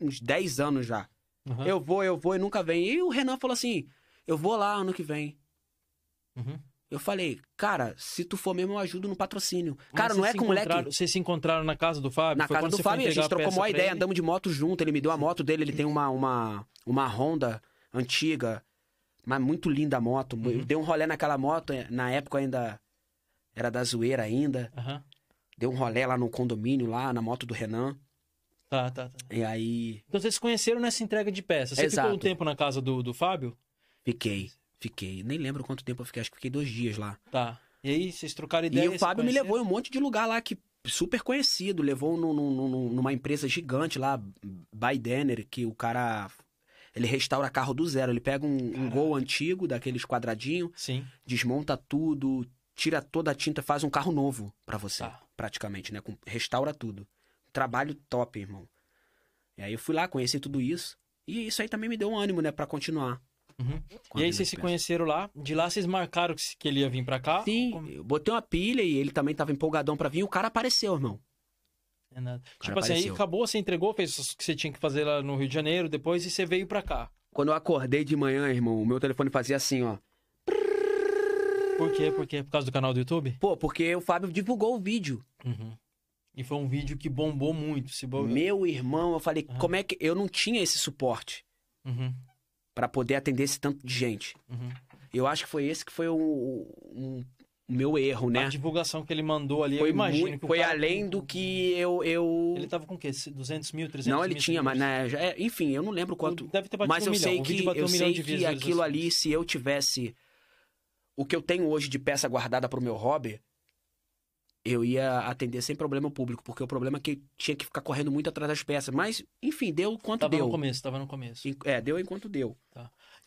Uns 10 anos já. Uhum. Eu vou, eu vou e nunca vem. E o Renan falou assim: eu vou lá ano que vem. Uhum. Eu falei, cara, se tu for mesmo, eu ajudo no patrocínio. Mas Cara, não é com moleque. Vocês se encontraram na casa do Fábio? Na casa do Fábio, a gente trocou uma ideia, ele? andamos de moto junto. Ele me deu a moto dele, ele tem uma, uma, uma Honda antiga, mas muito linda a moto. Uhum. Eu dei um rolé naquela moto, na época ainda era da zoeira ainda. Aham. Deu um rolé lá no condomínio, lá na moto do Renan. Tá, tá, tá. E aí Então vocês se conheceram nessa entrega de peças. Você ficou um Exato. tempo na casa do, do Fábio? fiquei, fiquei. Nem lembro quanto tempo eu fiquei, acho que fiquei dois dias lá. Tá. E aí vocês trocaram E ideia? o se Fábio me levou em um monte de lugar lá que super conhecido, levou num- num- num- numa empresa gigante lá, by Denner, que o cara ele restaura carro do zero, ele pega um, um. Gol antigo daqueles quadradinhos, Sim. desmonta tudo, tira toda a tinta, faz um carro novo pra você, Tá. praticamente, né? Com- Restaura tudo. Trabalho top, irmão. E aí eu fui lá, conheci tudo isso. E isso aí também me deu um ânimo, né, pra continuar. Uhum. E aí vocês se conheceram lá. De lá vocês marcaram que ele ia vir pra cá? Sim, Como- eu botei uma pilha e ele também tava empolgadão pra vir, o cara apareceu, irmão. É nada. Tipo assim, aí apareceu. acabou, você entregou, fez o que você tinha que fazer lá no Rio de Janeiro, depois e você veio pra cá. Quando eu acordei de manhã, irmão, o meu telefone fazia assim, ó. Por quê? Por quê? Por causa do canal do YouTube? Pô, porque o Fábio divulgou o vídeo. Uhum. E foi um vídeo que bombou muito. Se. Meu irmão, eu falei, Aham. como é que. Eu não tinha esse suporte Uhum. pra poder atender esse tanto de gente. Uhum. Eu acho que foi esse que foi o, o- o meu erro, A né? divulgação que ele mandou ali, eu Foi, imagino muito- foi cara- além do que eu. eu... Ele tava com o quê? 200 mil, 300 Não, ele mil tinha, mas né, já- é, enfim, eu não lembro quanto. Deve ter batido Mas um eu milhão. sei que eu um sei que aquilo visualizações. ali, se eu tivesse o que eu tenho hoje de peça guardada pro meu hobby, eu ia atender sem problema o público, porque o problema é que tinha que ficar correndo muito atrás das peças. Mas, enfim, deu quanto Tava deu. no começo, tava no começo. É, deu enquanto deu.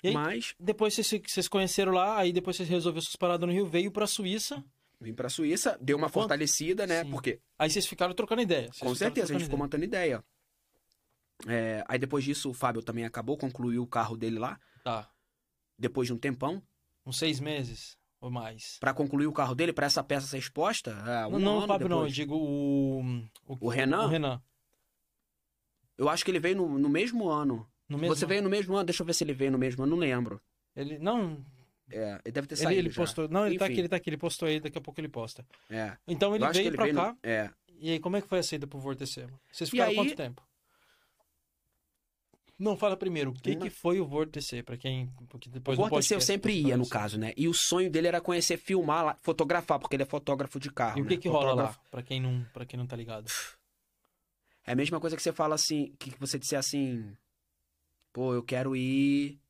E aí- Mas Depois vocês, se- vocês conheceram lá, aí depois vocês resolveram suas paradas no Rio, veio pra Suíça, vim pra Suíça, deu uma Quanto- fortalecida, né? Sim. Porque, aí vocês ficaram trocando ideia. Vocês com certeza, a gente ficou trocando mantendo ideia. É, aí depois disso, o Fábio também acabou, concluiu o carro dele lá, ideia. Tá. depois de um tempão. Uns seis meses ou mais. Pra concluir o carro dele, pra essa peça ser exposta, é, um não, não, ano o Fábio não, eu digo o... O Renan? O Renan. Eu acho que ele veio no, no mesmo ano. No mesmo... Você veio no mesmo ano? Deixa eu ver se ele veio no mesmo ano, não lembro. Ele, não, É, ele deve ter ele, saído ele já. postou... Não, ele tá aqui, ele tá aqui, ele postou aí, daqui a pouco ele posta. É. Então ele veio ele pra veio cá, no... É. e aí como é que foi a saída pro Vortecer? mano? Vocês ficaram aí- quanto tempo? Não, fala primeiro, o que que foi o Vortecer, pra quem... Porque depois o Vortecer eu sempre ia, no caso, né? E o sonho dele era conhecer, filmar, lá, fotografar, porque ele é fotógrafo de carro. E o que né? que rola Fotógrafo- lá, pra quem não, pra quem não tá ligado? É a mesma coisa que você fala assim, que você disser assim, pô, eu quero ir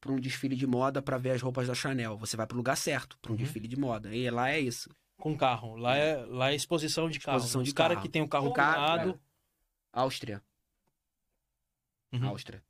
pra um desfile de moda pra ver as roupas da Chanel. Você vai pro lugar certo, pra um Uhum. desfile de moda. E lá é isso. Com carro. Lá é, lá é exposição de carro. Exposição Os de caras carro. que tem o carro O cara- tunado. Áustria. Uhum. Áustria.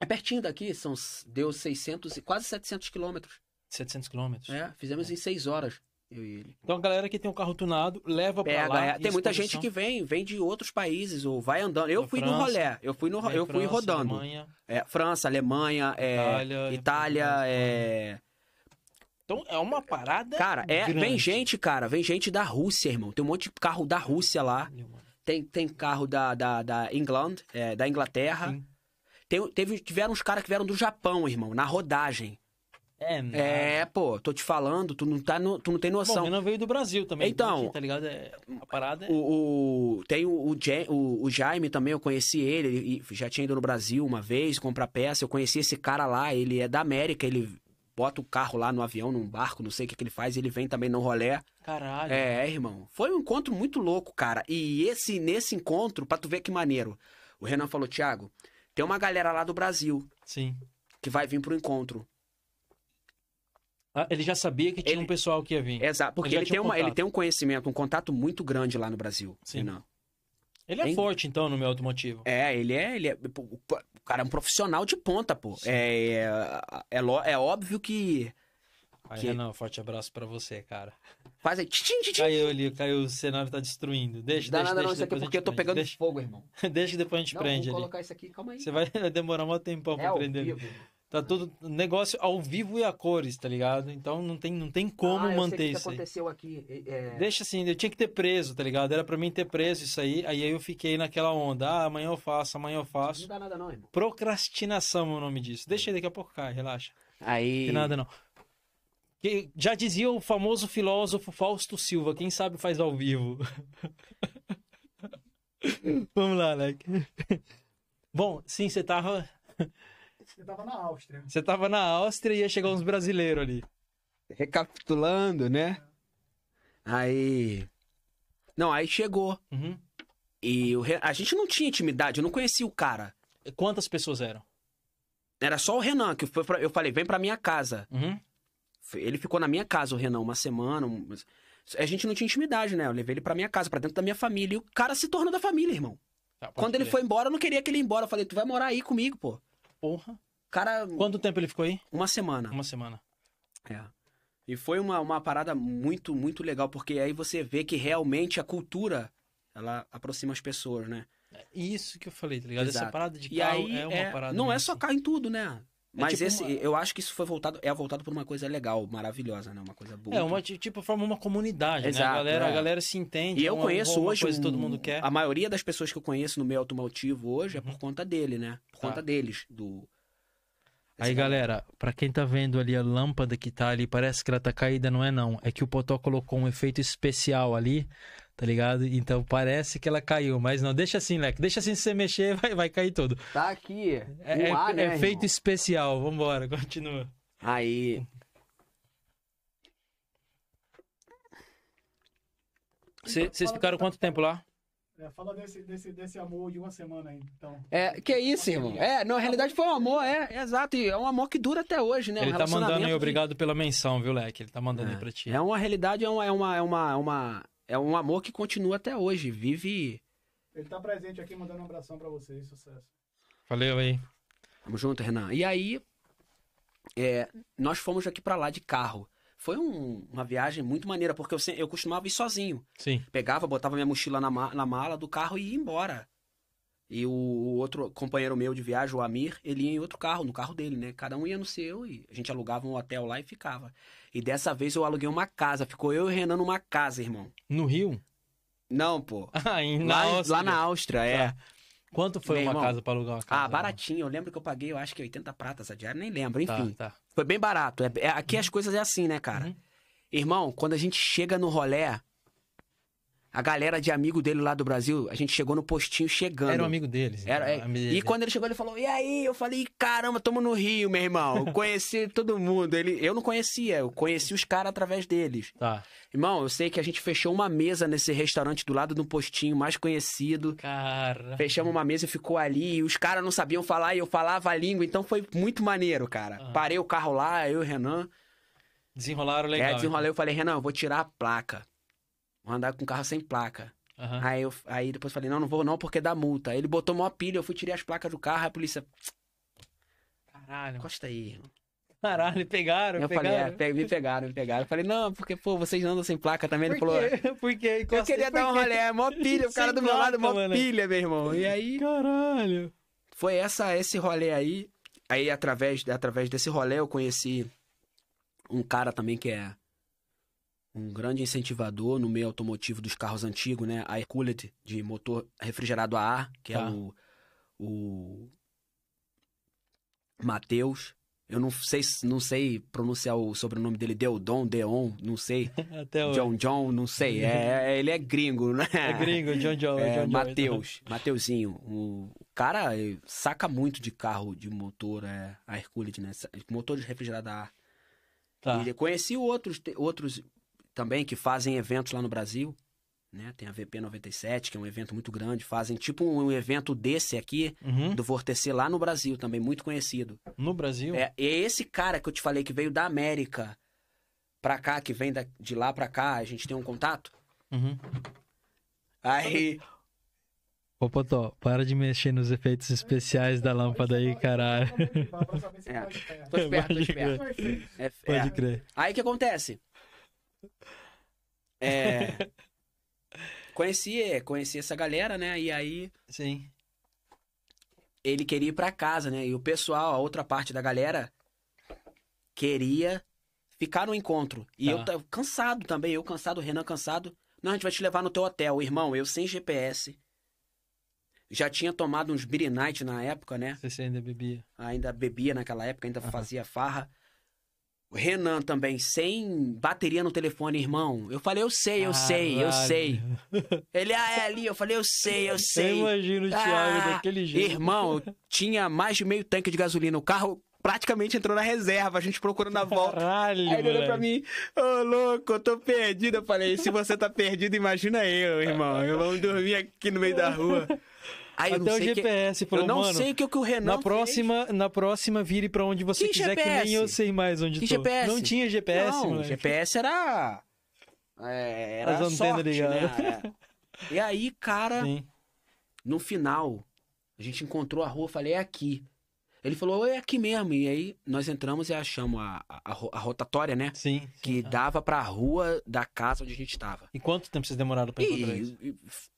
É pertinho daqui, são, deu 600, e quase 700 quilômetros. 700 quilômetros. É, fizemos em 6 horas, eu e ele. Então a galera que tem o carro tunado leva pra Pega, lá. é. Tem muita exposição gente que vem, vem de outros países, ou vai andando. Eu Da fui no França. rolé, eu fui, no, vem eu fui França, rodando. Alemanha. É, França, Alemanha, é, Itália, Itália, é... Então é uma parada. Cara, é, vem grande. gente, cara, vem gente da Rússia, irmão. Tem um monte de carro da Rússia lá. Mano. Tem, tem carro da, da, da England, é, da Inglaterra. Tem, teve, tiveram uns caras que vieram do Japão, irmão, na rodagem. É, nada. É, pô, tô te falando, tu não, tá no- tu não tem Bom, noção. Renan veio do Brasil também. Então- aqui, tá ligado? É, a parada é. O, o- tem o, o, o- o Jaime também, eu conheci ele, ele já tinha ido no Brasil uma vez comprar peça. Eu conheci esse cara lá, ele é da América, ele bota o carro lá no avião, num barco, não sei o que, que ele faz, ele vem também no rolé. Caralho. É, irmão. Foi um encontro muito louco, cara. E esse nesse encontro, pra tu ver que maneiro. O Renan falou, Thiago, tem uma galera lá do Brasil Sim. que vai vir pro encontro. Ah, ele já sabia que tinha Ele- um pessoal que ia vir. Exato, porque Ele ele, tem, um uma, ele tem um conhecimento, um contato muito grande lá no Brasil. Sim. Renan. Ele é forte, então, no meu automotivo. É, ele é, ele é. O cara é um profissional de ponta, pô. É, é, é, lo- é óbvio que. Aí, que- Renan, forte abraço pra você, cara. Faz aí. Tchim, tchim, tchim. Caiu ali, caiu, o cenário tá destruindo. Deixa, Dá deixa, nada não, deixa, isso aqui a porque eu tô prende. pegando Deixa, fogo, irmão. <laughs> deixa que depois a gente Não, prende vou ali. colocar isso aqui, calma aí. Você vai <laughs> demorar um tempo é pra prender. vivo. Tá tudo negócio ao vivo e a cores, tá ligado? Então não tem, não tem como Ah, manter isso aí. aconteceu aqui. é- Deixa assim, eu tinha que ter preso, tá ligado? Era pra mim ter preso isso aí. Aí eu fiquei naquela onda. Ah, amanhã eu faço, amanhã eu Não faço. dá nada não, irmão. Procrastinação é o nome disso. Deixa aí, daqui a pouco cai, relaxa. Aí... Não nada não. Que- Já dizia o famoso filósofo Fausto Silva, quem sabe faz ao vivo. <laughs> Vamos lá, Alec. Bom, sim, você tava, Você tava na Áustria. você tava na Áustria e ia chegar uns brasileiros ali. Recapitulando, né? Aí... Não, aí chegou. Uhum. E o Re- a gente não tinha intimidade, eu não conhecia o cara. Quantas pessoas eram? Era só o Renan, que foi pra- eu falei, vem pra minha casa. Uhum. Ele ficou na minha casa, o Renan, uma semana. um- A gente não tinha intimidade, né? Eu levei ele pra minha casa, pra dentro da minha família. E o cara se tornou da família, irmão. Tá, pode Quando ele crer. foi embora, eu não queria que ele ia embora. Eu falei, tu vai morar aí comigo, pô. Porra. Cara, Quanto tempo ele ficou aí? uma semana. Uma semana. É. E foi uma, uma parada muito, muito legal, porque aí você vê que realmente a cultura, ela aproxima as pessoas, né? Isso que eu falei, tá ligado? Essa Exato. parada de E carro aí, é uma é- parada. não é meio só carro em tudo, né? Mas tipo esse, uma- eu acho que isso foi voltado, é voltado por uma coisa legal, maravilhosa, né? Uma coisa boa. É, uma, ti- tipo, forma uma comunidade, né? Exato, A galera, é. a galera se entende. E é eu uma- conheço uma hoje. todo mundo quer. A maioria das pessoas que eu conheço no meio automotivo hoje é por conta dele, né? Por Tá. conta deles. Do... Aí, Esse- galera, pra quem tá vendo ali a lâmpada que tá ali, parece que ela tá caída, não é não. É que o Potó colocou um efeito especial ali, tá ligado? Então parece que ela caiu, mas não. Deixa assim, Leque. Deixa assim, se você mexer, vai, vai cair tudo. Tá aqui. É, é- ar, né, é efeito especial. Vambora, <laughs> continua. Aí. Cê- Vocês ficaram quanto tempo lá? É, fala desse, desse, desse amor de uma semana aí, então. É, que isso, irmão? É, na realidade foi um amor, é, é exato. E é um amor que dura até hoje, né? Um Ele tá mandando aí, de- obrigado pela menção, viu, Leque? Ele tá mandando aí pra ti. É uma realidade, é uma, é uma, é uma, é uma- é um amor que continua até hoje. Vive. Ele tá presente aqui mandando um abração pra vocês. Sucesso. Valeu aí. Tamo junto, Renan. E aí, é, nós fomos aqui pra lá de carro. Foi um- uma viagem muito maneira, porque eu, eu costumava ir sozinho. Sim. Pegava, botava minha mochila na, ma- na mala do carro e ia embora. E o, o outro companheiro meu de viagem, o Amir, ele ia em outro carro, no carro dele, né? Cada um ia no seu e a gente alugava um hotel lá e ficava. E dessa vez eu aluguei uma casa. Ficou eu e o Renan numa casa, irmão. No Rio? Não, pô. <laughs> Ah, em, na lá, Áustria. lá na Áustria, é. Tá. Quanto foi Meu uma irmão. casa pra alugar uma casa? Ah, baratinho. Eu lembro que eu paguei, eu acho que 80 pratas a diária, nem lembro. Tá, Enfim, tá. foi bem barato. É- é- aqui as coisas é assim, né, cara? Uhum. Irmão, quando a gente chega no rolé, a galera de amigo dele lá do Brasil, a gente chegou no postinho chegando. Era um amigo deles. Era, é. então, amigo E dele. quando ele chegou, ele falou: E aí? Eu falei: Caramba, tamo no Rio, meu irmão. Eu <laughs> conheci todo mundo. Ele, eu não conhecia, eu conheci os caras através deles. Tá. Irmão, eu sei que a gente fechou uma mesa nesse restaurante do lado do postinho mais conhecido. Cara. Fechamos uma mesa e ficou ali. E os caras não sabiam falar e eu falava a língua, então foi muito maneiro, cara. Aham. Parei o carro lá, eu e o Renan. Desenrolaram legal. é, desenrolei, eu falei: Renan, eu vou tirar a placa. Vou andar com carro sem placa. Aham. Aí, eu, aí depois falei, não, não vou não, porque dá multa. Aí ele botou mó pilha, eu fui tirar as placas do carro, a polícia, Caralho. encosta aí. irmão. Caralho, pegaram, Eu falei, é, pegaram. me pegaram, me pegaram. Eu falei, não, porque, pô, vocês andam sem placa também. Ele falou, quê? <laughs> Por quê? eu queria dar um rolê, mó pilha, o <laughs> cara do meu lado, placa, mó mano. pilha, meu irmão. E aí, Caralho. foi essa, esse rolê aí. Aí, através, através desse rolê, eu conheci um cara também que é um grande incentivador no meio automotivo dos carros antigos, né? A Hercules, de motor refrigerado a ar, que Tá. é o, o Matheus. Eu não sei, não sei pronunciar o sobrenome dele, Deodon, Deon, não sei. <laughs> Até hoje. John John, não sei. <laughs> É, é- ele é gringo, né? É gringo, John John. <laughs> É, John John. Matheus, Mateuzinho. O cara saca muito de carro, de motor, é, a Hercules, né? Motor de refrigerado a ar. Tá. E conheci outros, outros também que fazem eventos lá no Brasil, né? Tem a VP 97, que é um evento muito grande. Fazem tipo um evento desse aqui, Uhum. do Vortecer lá no Brasil, também muito conhecido. No Brasil? É, é esse cara que eu te falei que veio da América pra cá, que vem da- de lá pra cá, a gente tem um contato. Uhum. Aí, Ô, Potó, para de mexer nos efeitos especiais da lâmpada aí, caralho. É. tô esperto, tô Pode esperto. É. É, Pode crer. Aí o que acontece? É. <laughs> conheci, conheci essa galera, né? E aí Sim. ele queria ir pra casa, né? E o pessoal, a outra parte da galera, queria ficar no encontro. E Tá. eu tava cansado também, eu cansado, o Renan cansado. Não, a gente vai te levar no teu hotel. Irmão, eu sem GPS. Já tinha tomado uns Beer Night na época, né? Você ainda bebia. Ainda bebia naquela época, ainda Aham. fazia farra. O Renan também, sem bateria no telefone, irmão. Eu falei, eu sei, eu sei, eu sei. Ele, ah, é ali. Eu falei, eu sei, eu Eu sei. imagino o Thiago Ah, daquele jeito. Irmão, tinha mais de meio tanque de gasolina. O carro praticamente entrou na reserva, a gente procurando a volta. Caralho, Aí ele olhou pra mim, ô louco, eu tô perdido. Eu falei, se você tá perdido, imagina eu, irmão. Eu vamos dormir aqui no meio da rua. Aí eu Até o sei que- GPS falou, Eu não mano, sei o que, o Renan na fez. próxima, na próxima vire pra onde você Que quiser, que nem GPS? eu sei mais onde Que tô. GPS? Não tinha GPS, não, moleque. GPS era. é, era As antenas ligadas. né? É. <laughs> E aí, cara, Sim. no final, a gente encontrou a rua, falei, é aqui. Ele falou, é aqui mesmo. E aí nós entramos e achamos a, a, a ro- a rotatória, né? Sim. sim. Que Ah. dava pra rua da casa onde a gente tava. E quanto tempo vocês demoraram pra encontrar isso? E, e-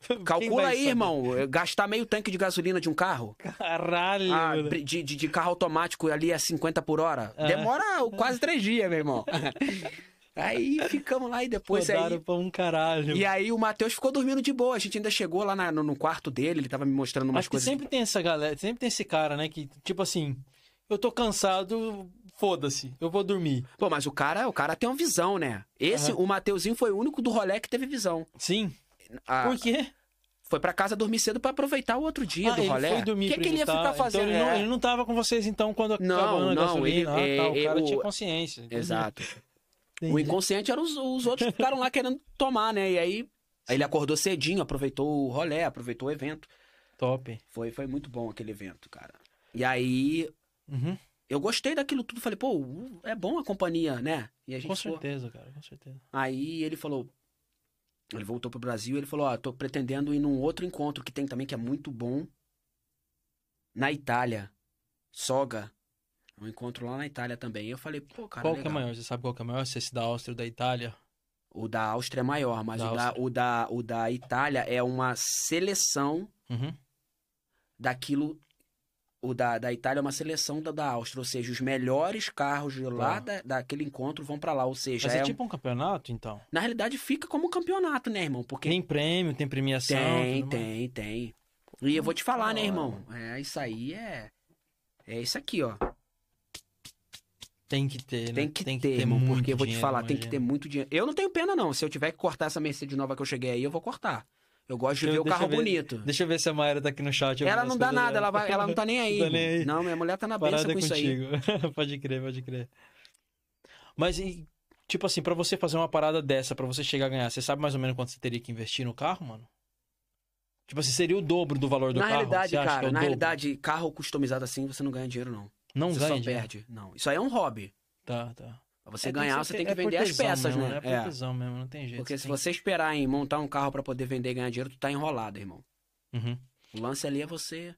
Quem calcula aí, saber? irmão, gastar meio tanque de gasolina de um carro. Caralho, Ah, de, de, de carro automático ali a 50 por hora. É. Demora quase três dias, meu irmão. <laughs> aí ficamos lá e depois aí. Rodaram pra um caralho. E aí o Matheus ficou dormindo de boa. A gente ainda chegou lá na- no, no quarto dele, ele tava me mostrando umas Acho coisas. sempre tem essa galera, sempre tem esse cara, né? Que, tipo assim, eu tô cansado, foda-se, eu vou dormir. Pô, mas o cara, o cara tem uma visão, né? Esse, Aham. o Mateuzinho foi o único do rolê que teve visão. Sim. Ah, Por quê? Foi pra casa dormir cedo pra aproveitar o outro dia Ah, do ele rolê. foi dormir O que, que ele ia ficar fazendo? Então ele, não, É. ele não tava com vocês, então, quando Não, acabou a gasolina. ele- ah, tá, o é- cara é- tinha consciência. Entendi. O inconsciente eram os, os outros que ficaram lá querendo tomar, né? E aí, ele acordou cedinho, aproveitou o rolê, aproveitou o evento. Top. Foi, foi muito bom aquele evento, cara. E aí, Uhum. eu gostei daquilo tudo. Falei, pô, é bom a companhia, né? E a gente Com certeza, cara, com certeza. Aí ele falou. Ele voltou pro Brasil e ele falou: Ó, tô pretendendo ir num outro encontro que tem também, que é muito bom. Na Itália. Soga. Um encontro lá na Itália também. Eu falei, pô, cara. qual que é legal. maior? Você sabe qual que é maior? Se esse da Áustria ou da Itália? O da Áustria é maior, mas Da o, da, o, da, o da Itália é uma seleção Uhum. daquilo. O da, da Itália é uma seleção da, da Áustria, ou seja, os melhores carros de lá Tá. da, daquele encontro vão pra lá. Ou seja, Mas é, é tipo um campeonato, então? na realidade fica como um campeonato, né, irmão? Porque Tem prêmio, tem premiação? Tem, tudo mais? tem, tem. E eu vou te falar, né, irmão? É, isso aí é. É isso aqui, ó. Tem que ter, né? Tem que ter, irmão, muito porque eu vou te falar, tem que ter imagina. muito dinheiro. Eu não tenho pena, não. Se eu tiver que cortar essa Mercedes nova que eu cheguei aí, eu vou cortar. Eu gosto de Eu- ver o carro ver- bonito. Deixa eu ver se a Mayra tá aqui no chat. Ela não dá nada, dela. ela, vai, ela não tá nem <laughs> aí. Tá nem aí. Não, minha mulher tá na benção com isso aí. contigo. <laughs> pode crer, pode crer. Mas, e, tipo assim, pra você fazer uma parada dessa, pra você chegar a ganhar, você sabe mais ou menos quanto você teria que investir no carro, mano? Tipo assim, seria o dobro do valor do Na carro? realidade, que cara, é na realidade, carro customizado assim, você não ganha dinheiro, não. Não você ganha só dinheiro. perde. Não. Isso aí é um hobby. Tá, tá. Pra você É, ganhar, você tem que é vender as peças, mesmo, né? É por tesão mesmo, não tem jeito. Porque se tem você esperar em montar um carro pra poder vender e ganhar dinheiro, tu tá enrolado, irmão. Uhum. O lance ali é você.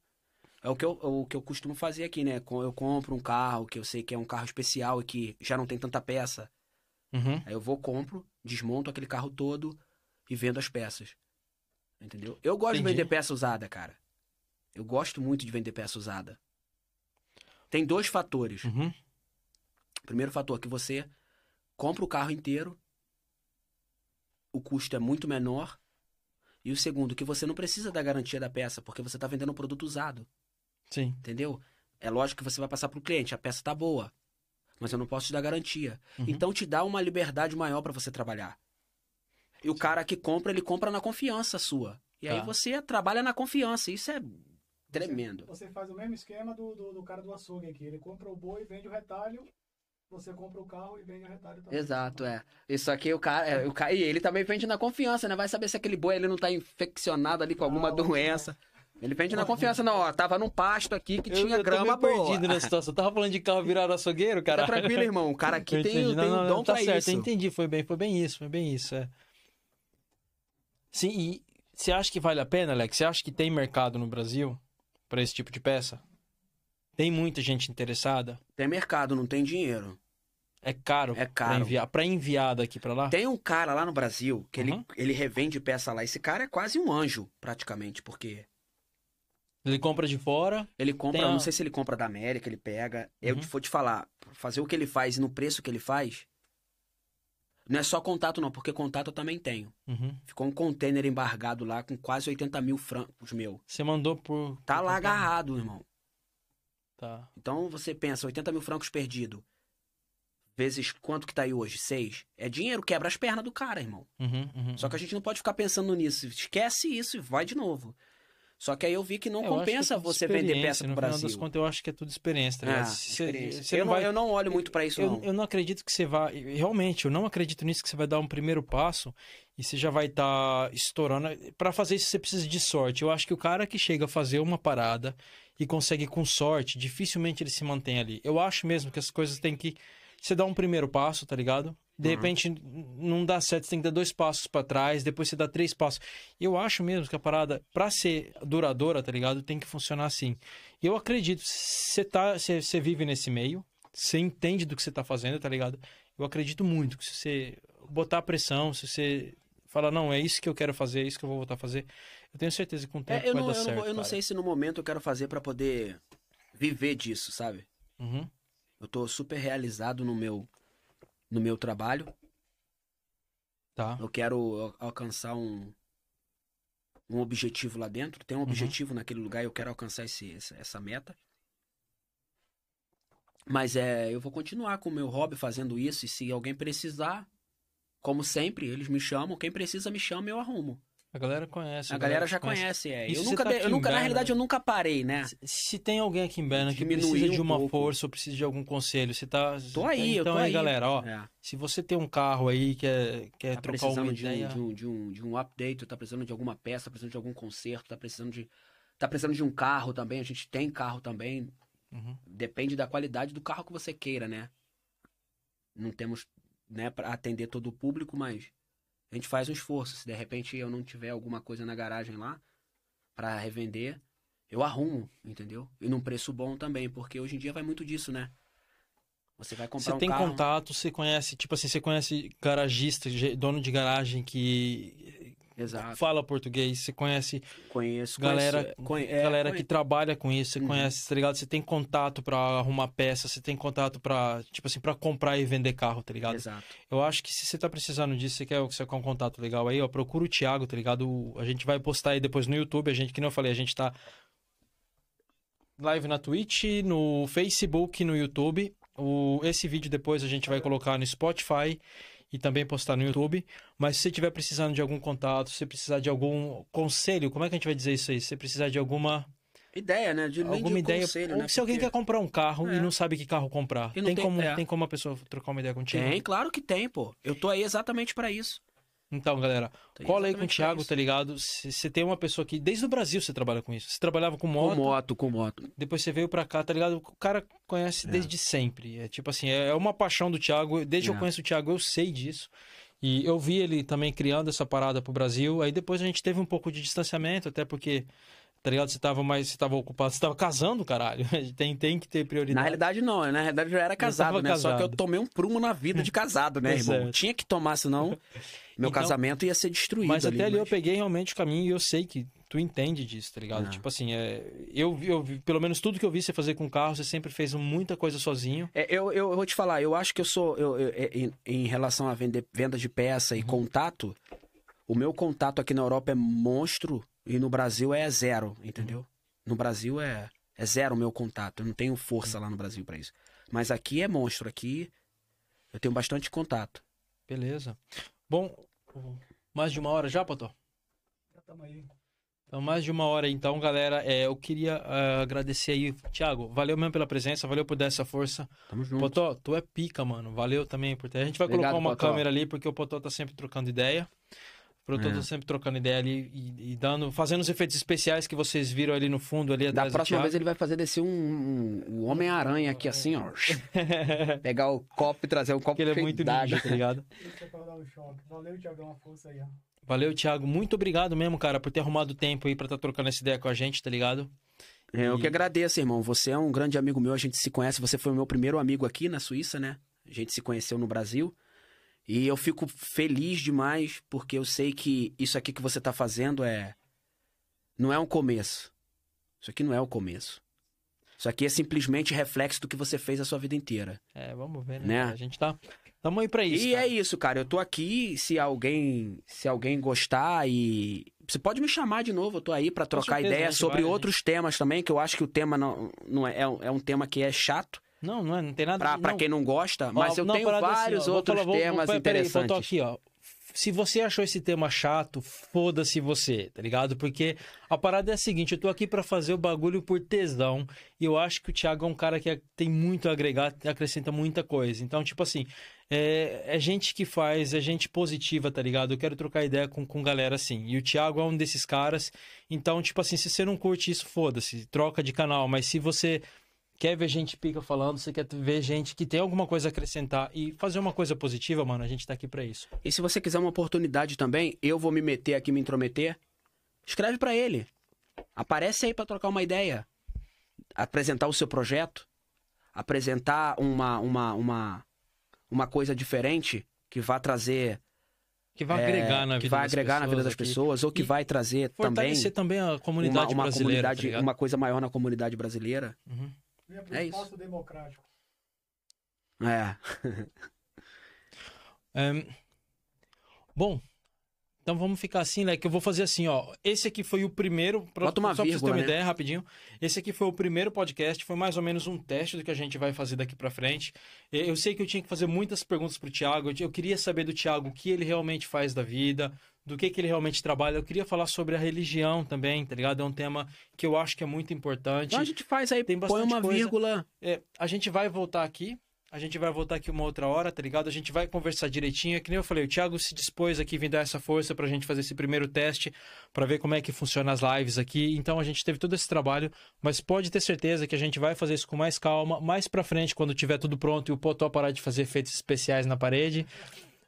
É o que, eu, o que eu costumo fazer aqui, né? Eu compro um carro que eu sei que é um carro especial e que já não tem tanta peça. Uhum. Aí eu vou, compro, desmonto aquele carro todo e vendo as peças. Entendeu? Eu gosto de Entendi. vender peça usada, cara. Eu gosto muito de vender peça usada. Tem dois fatores. Uhum. O primeiro fator é que você compra o carro inteiro, o custo é muito menor. E o segundo, que você não precisa da garantia da peça, porque você está vendendo um produto usado. Sim. Entendeu? É lógico que você vai passar pro cliente, a peça tá boa, mas eu não posso te dar garantia. Uhum. Então te dá uma liberdade maior para você trabalhar. E o cara que compra, ele compra na confiança sua. E aí Tá. você trabalha na confiança. Isso é tremendo. Você faz o mesmo esquema do, do, do cara do açougue aqui. Ele compra o boi, vende o retalho. Você compra o carro e vende o retalho também. Exato, é. Isso aqui o cara, é, o cara, e ele também vende na confiança, né? Vai saber se aquele boi ele não tá infeccionado ali com alguma Ah, ótimo. doença. Ele vende na confiança, não, ó, tava num pasto aqui que tinha eu, eu grama tô meio boa. perdido na situação. Eu tava falando de carro virado açougueiro, cara. Tá tranquilo, irmão. O cara <laughs> aqui Eu tem, entendi. tem Não, um não, dom não, tá pra certo, isso. eu entendi, foi bem, foi bem isso, foi bem isso, é. Sim, e você acha que vale a pena, Alex? Você acha que tem mercado no Brasil pra esse tipo de peça? Tem muita gente interessada? Tem mercado, não tem dinheiro. É caro, É pra caro. enviar, pra enviar daqui pra lá? Tem um cara lá no Brasil que Uhum. ele, ele revende peça lá. Esse cara é quase um anjo, praticamente, porque Ele compra de fora. Ele compra, a- não sei se ele compra da América, ele pega. Eu Uhum. vou te falar, fazer o que ele faz e no preço que ele faz, não é só contato não, porque contato eu também tenho. Uhum. Ficou um container embargado lá com quase 80 mil francos meu. Você mandou por. Tá por lá container. agarrado, irmão. Tá. Então você pensa, 80 mil francos perdido. Vezes quanto que tá aí hoje? Seis. É dinheiro, quebra as pernas do cara, irmão. Uhum, uhum. Só que a gente não pode ficar pensando nisso. Esquece isso e vai de novo. Só que aí eu vi que não É, eu acho que é compensa você vender peça pro No final Brasil. das contas, eu acho que é tudo experiência, tá Ah, ligado? Você- experiência. você eu, não vai- eu não olho muito pra isso, Eu, não. eu não acredito que você vai. Realmente, eu não acredito nisso que você vai dar um primeiro passo e você já vai estar estourando. Pra fazer isso, você precisa de sorte. Eu acho que o cara que chega a fazer uma parada e consegue com sorte, dificilmente ele se mantém ali. Eu acho mesmo que as coisas têm que. Você dá um primeiro passo, tá ligado? De Uhum. repente não dá certo, você tem que dar dois passos pra trás, depois você dá três passos. Eu acho mesmo que a parada, pra ser duradoura, tá ligado? Tem que funcionar assim. E eu acredito, você tá, você, você vive nesse meio, você entende do que você tá fazendo, tá ligado? Eu acredito muito que se você botar pressão, se você falar, não, é isso que eu quero fazer, é isso que eu vou voltar a fazer, eu tenho certeza que com o tempo É, eu vai não, dar eu, certo. não, eu não cara. sei se no momento eu quero fazer pra poder viver disso, sabe? Uhum. Eu tô super realizado no meu no meu trabalho. Tá. Eu quero al- alcançar um um objetivo lá dentro. Tem um Uhum. objetivo naquele lugar e eu quero alcançar esse, essa, essa meta. Mas é, eu vou continuar com o meu hobby fazendo isso e se alguém precisar, como sempre, eles me chamam. Quem precisa me chama, eu arrumo. A galera conhece. A galera já conhece, é. E se Eu nunca, tá eu nunca na realidade, eu nunca parei, né? Se- Se tem alguém aqui em Berna que precisa de uma força ou precisa de algum conselho, você tá. Tô aí, eu então tô aí, aí. galera, ó. É. Se você tem um carro aí, quer, quer tá trocar uma um, ideia. de, um, de, um, de um update, tá precisando de alguma peça, tá precisando de algum conserto, tá precisando de. Tá precisando de um carro também, a gente tem carro também. Uhum. Depende da qualidade do carro que você queira, né? Não temos, né, para atender todo o público, mas a gente faz um esforço. Se de repente eu não tiver alguma coisa na garagem lá para revender, eu arrumo, entendeu? E num preço bom também, porque hoje em dia vai muito disso, né? Você vai comprar Você um tem carro. contato, você conhece, tipo assim, você conhece garagista, dono de garagem que Exato. fala português, você conhece Conheço, galera, conheço, conhe- é, galera que trabalha com isso, você Uhum. conhece, tá ligado? Você tem contato pra arrumar peça, você tem contato pra, tipo assim, pra comprar e vender carro, tá ligado? Exato. Eu acho que se você tá precisando disso, você quer, você quer um contato legal aí, ó, procura o Thiago, tá ligado? A gente vai postar aí depois no YouTube, a gente, que nem eu falei, a gente tá live na Twitch, no Facebook, no YouTube. O, esse vídeo depois a gente vai colocar no Spotify e também postar no YouTube. Mas se você estiver precisando de algum contato, se você precisar de algum conselho, como é que a gente vai dizer isso aí? Se você precisar de alguma, Ideia, né? De, alguma de ideia, conselho, ou né? se alguém Porque- quer comprar um carro e É. não sabe que carro comprar, E tem, tem- como, é. tem como a pessoa trocar uma ideia contigo? Tem, claro que tem, pô. Eu tô aí exatamente pra isso. Então, galera, Tô cola aí com o Thiago, isso. tá ligado? Você tem uma pessoa que. Desde o Brasil você trabalha com isso. Você trabalhava com Com moto, moto, com moto. depois você veio pra cá, tá ligado? O cara conhece É. desde sempre. É tipo assim, é uma paixão do Thiago. Desde que É. eu conheço o Thiago, eu sei disso. E eu vi ele também criando essa parada pro Brasil. Aí depois a gente teve um pouco de distanciamento, até porque, tá ligado? Você tava mais. Você tava ocupado, você tava casando, caralho. <laughs> tem, tem que ter prioridade. Na realidade, não. Na realidade, eu já era casado, né? Só que eu casado. tomei um prumo na vida de casado, né, <laughs> irmão? certo. Tinha que tomar, senão <laughs> meu Então- casamento ia ser destruído. Mas até ali eu mas- peguei realmente o caminho e eu sei que tu entende disso, tá ligado? É. Tipo assim, é, eu, eu pelo menos tudo que eu vi você fazer com carro, você sempre fez muita coisa sozinho. É, eu, eu, eu vou te falar, eu acho que eu sou. eu- eu- é, em, em relação a vender, venda de peça Uhum. e contato, o meu contato aqui na Europa é monstro e no Brasil é zero, entendeu? No Brasil é, é zero o meu contato. Eu não tenho força lá no Brasil pra isso. Mas aqui é monstro. Aqui eu tenho bastante contato. Beleza. Bom, mais de uma hora já, Potó? Já tamo aí. Então, mais de uma hora então, galera. É, eu queria ah, agradecer aí, Thiago. Valeu mesmo pela presença, valeu por dar essa força. Tamo junto. Potó, tu é pica, mano. Valeu também por ter. A gente vai Obrigado, colocar uma Potó. câmera ali, porque o Potó tá sempre trocando ideia. O Potó É. tá sempre trocando ideia ali e, e dando, fazendo os efeitos especiais que vocês viram ali no fundo, ali Da próxima Thiago. vez ele vai fazer descer um, um, um Homem-Aranha aqui assim, ó. <laughs> Pegar o copo e trazer um copo Porque ele é muito ninja, tá ligado? <laughs> É o. Valeu, Thiagão, uma força aí, ó. Valeu, Thiago. Muito obrigado mesmo, cara, por ter arrumado tempo aí pra estar trocando essa ideia com a gente, tá ligado? É, Eu E- que agradeço, irmão. Você é um grande amigo meu, a gente se conhece. Você foi o meu primeiro amigo aqui na Suíça, né? A gente se conheceu no Brasil. E eu fico feliz demais porque eu sei que isso aqui que você tá fazendo é. Não é um começo. Isso aqui não é o começo. Isso aqui é simplesmente reflexo do que você fez a sua vida inteira. É, vamos ver, né? Né? A gente tá. Tamo aí pra isso. e cara. é isso, cara. Eu tô aqui, se alguém, se alguém gostar e você pode me chamar de novo, eu tô aí pra trocar ideia gente sobre vai, a outros temas também, que eu acho que o tema não, não é, é um- é um tema que é chato Não, não, é, não tem nada pra, de- pra não. quem não gosta, mas Ó, eu não, tenho parada assim, vários ó, outros falar- temas vou- peraí, interessantes. tô aqui, ó. Se você achou esse tema chato, foda-se você, tá ligado? Porque a parada é a seguinte, eu tô aqui pra fazer o bagulho por tesão, e eu acho que o Thiago é um cara que tem muito a agregar, acrescenta muita coisa. Então, tipo assim, é, é gente que faz, é gente positiva, tá ligado? Eu quero trocar ideia com, com galera assim. E o Thiago é um desses caras. Então, tipo assim, se você não curte isso, foda-se, troca de canal. Mas se você quer ver gente pica falando, você quer ver gente que tem alguma coisa a acrescentar e fazer uma coisa positiva, mano, a gente tá aqui pra isso. E se você quiser uma oportunidade também, eu vou me meter aqui, me intrometer. Escreve pra ele. Aparece aí pra trocar uma ideia. Apresentar o seu projeto. Apresentar uma, uma, uma, uma coisa diferente que vá trazer. Que vai é, agregar na que vida vai das agregar na vida das pessoas, ou que vai trazer também Fortalecer também a uma, comunidade uma brasileira, tá comunidade, ligado? uma coisa maior na comunidade brasileira. Uhum. Venha pro É isso. espaço democrático. É. <laughs> É, Bom, então vamos ficar assim, né? Que eu vou fazer assim, ó. Esse aqui foi o primeiro. Pra, Bota uma só pra vocês vírgula, terem uma né? ideia, rapidinho. Esse aqui foi o primeiro podcast, foi mais ou menos um teste do que a gente vai fazer daqui pra frente. Eu eu sei que eu tinha que fazer muitas perguntas pro Thiago. Eu queria saber do Thiago o que ele realmente faz da vida, do que, que ele realmente trabalha. Eu queria falar sobre a religião também, tá ligado? É um tema que eu acho que é muito importante. Então a gente faz aí, Tem põe bastante uma coisa. vírgula. É, a gente vai voltar aqui. A gente vai voltar aqui uma outra hora, tá ligado? A gente vai conversar direitinho. É Que nem eu falei, o Thiago se dispôs aqui, vir dar essa força pra gente fazer esse primeiro teste, pra ver como é que funciona as lives aqui. Então a gente teve todo esse trabalho, mas pode ter certeza que a gente vai fazer isso com mais calma. Mais pra frente, quando tiver tudo pronto e o Potó parar de fazer efeitos especiais na parede,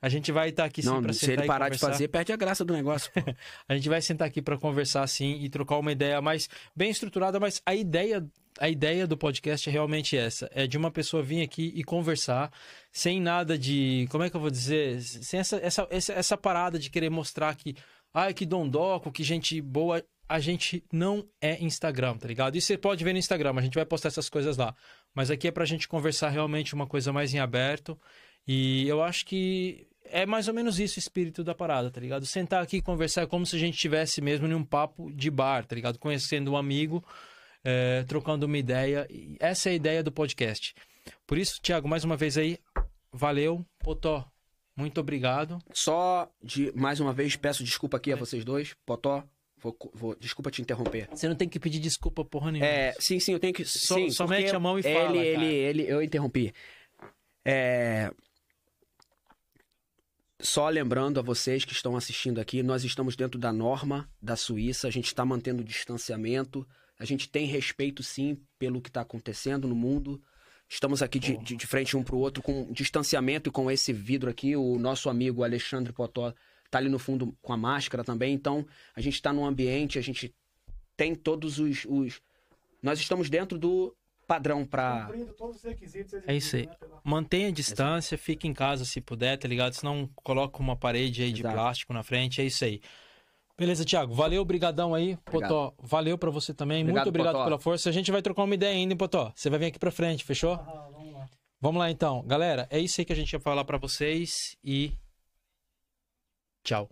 a gente vai estar aqui sim se ele parar de fazer, perde a graça do negócio. <laughs> A gente vai sentar aqui para conversar assim e trocar uma ideia mais bem estruturada, mas a ideia a ideia do podcast é realmente essa, é de uma pessoa vir aqui e conversar sem nada de, como é que eu vou dizer, sem essa essa essa, essa parada de querer mostrar que ai que dondoco, que gente boa, a gente não é Instagram, tá ligado? E você pode ver no Instagram, a gente vai postar essas coisas lá. Mas aqui é pra gente conversar realmente uma coisa mais em aberto. E eu acho que é mais ou menos isso o espírito da parada, tá ligado? Sentar aqui e conversar é como se a gente estivesse mesmo num papo de bar, tá ligado? Conhecendo um amigo, é, trocando uma ideia. Essa é a ideia do podcast. Por isso, Thiago, mais uma vez aí, valeu. Potó, muito obrigado. Só de mais uma vez peço desculpa aqui a vocês dois. Potó, vou, vou- desculpa te interromper. Você não tem que pedir desculpa porra nenhuma. É, sim, sim, eu tenho que. Só- sim, mete a mão e ele, fala, Ele, cara. ele, eu interrompi. É. Só lembrando a vocês que estão assistindo aqui, nós estamos dentro da norma da Suíça, a gente está mantendo o distanciamento, a gente tem respeito sim pelo que está acontecendo no mundo. Estamos aqui de, de, de frente um para o outro com distanciamento e com esse vidro aqui. O nosso amigo Alexandre Potó tá ali no fundo com a máscara também. Então, a gente está num ambiente, a gente tem todos os, os- Nós estamos dentro do padrão para. Cumprindo todos os requisitos É isso aí. né, pela- Mantenha a distância, fique em casa se puder, tá ligado? Senão coloca uma parede aí de Exato. plástico na frente, é isso aí. Beleza, Thiago. Valeu, brigadão aí. Obrigado. Potó, valeu pra você também. Obrigado, Muito obrigado Potó. pela força. A gente vai trocar uma ideia ainda, hein, Potó? Você vai vir aqui pra frente, fechou? Ah, vamos lá. Vamos lá então. Galera, é isso aí que a gente ia falar pra vocês e tchau.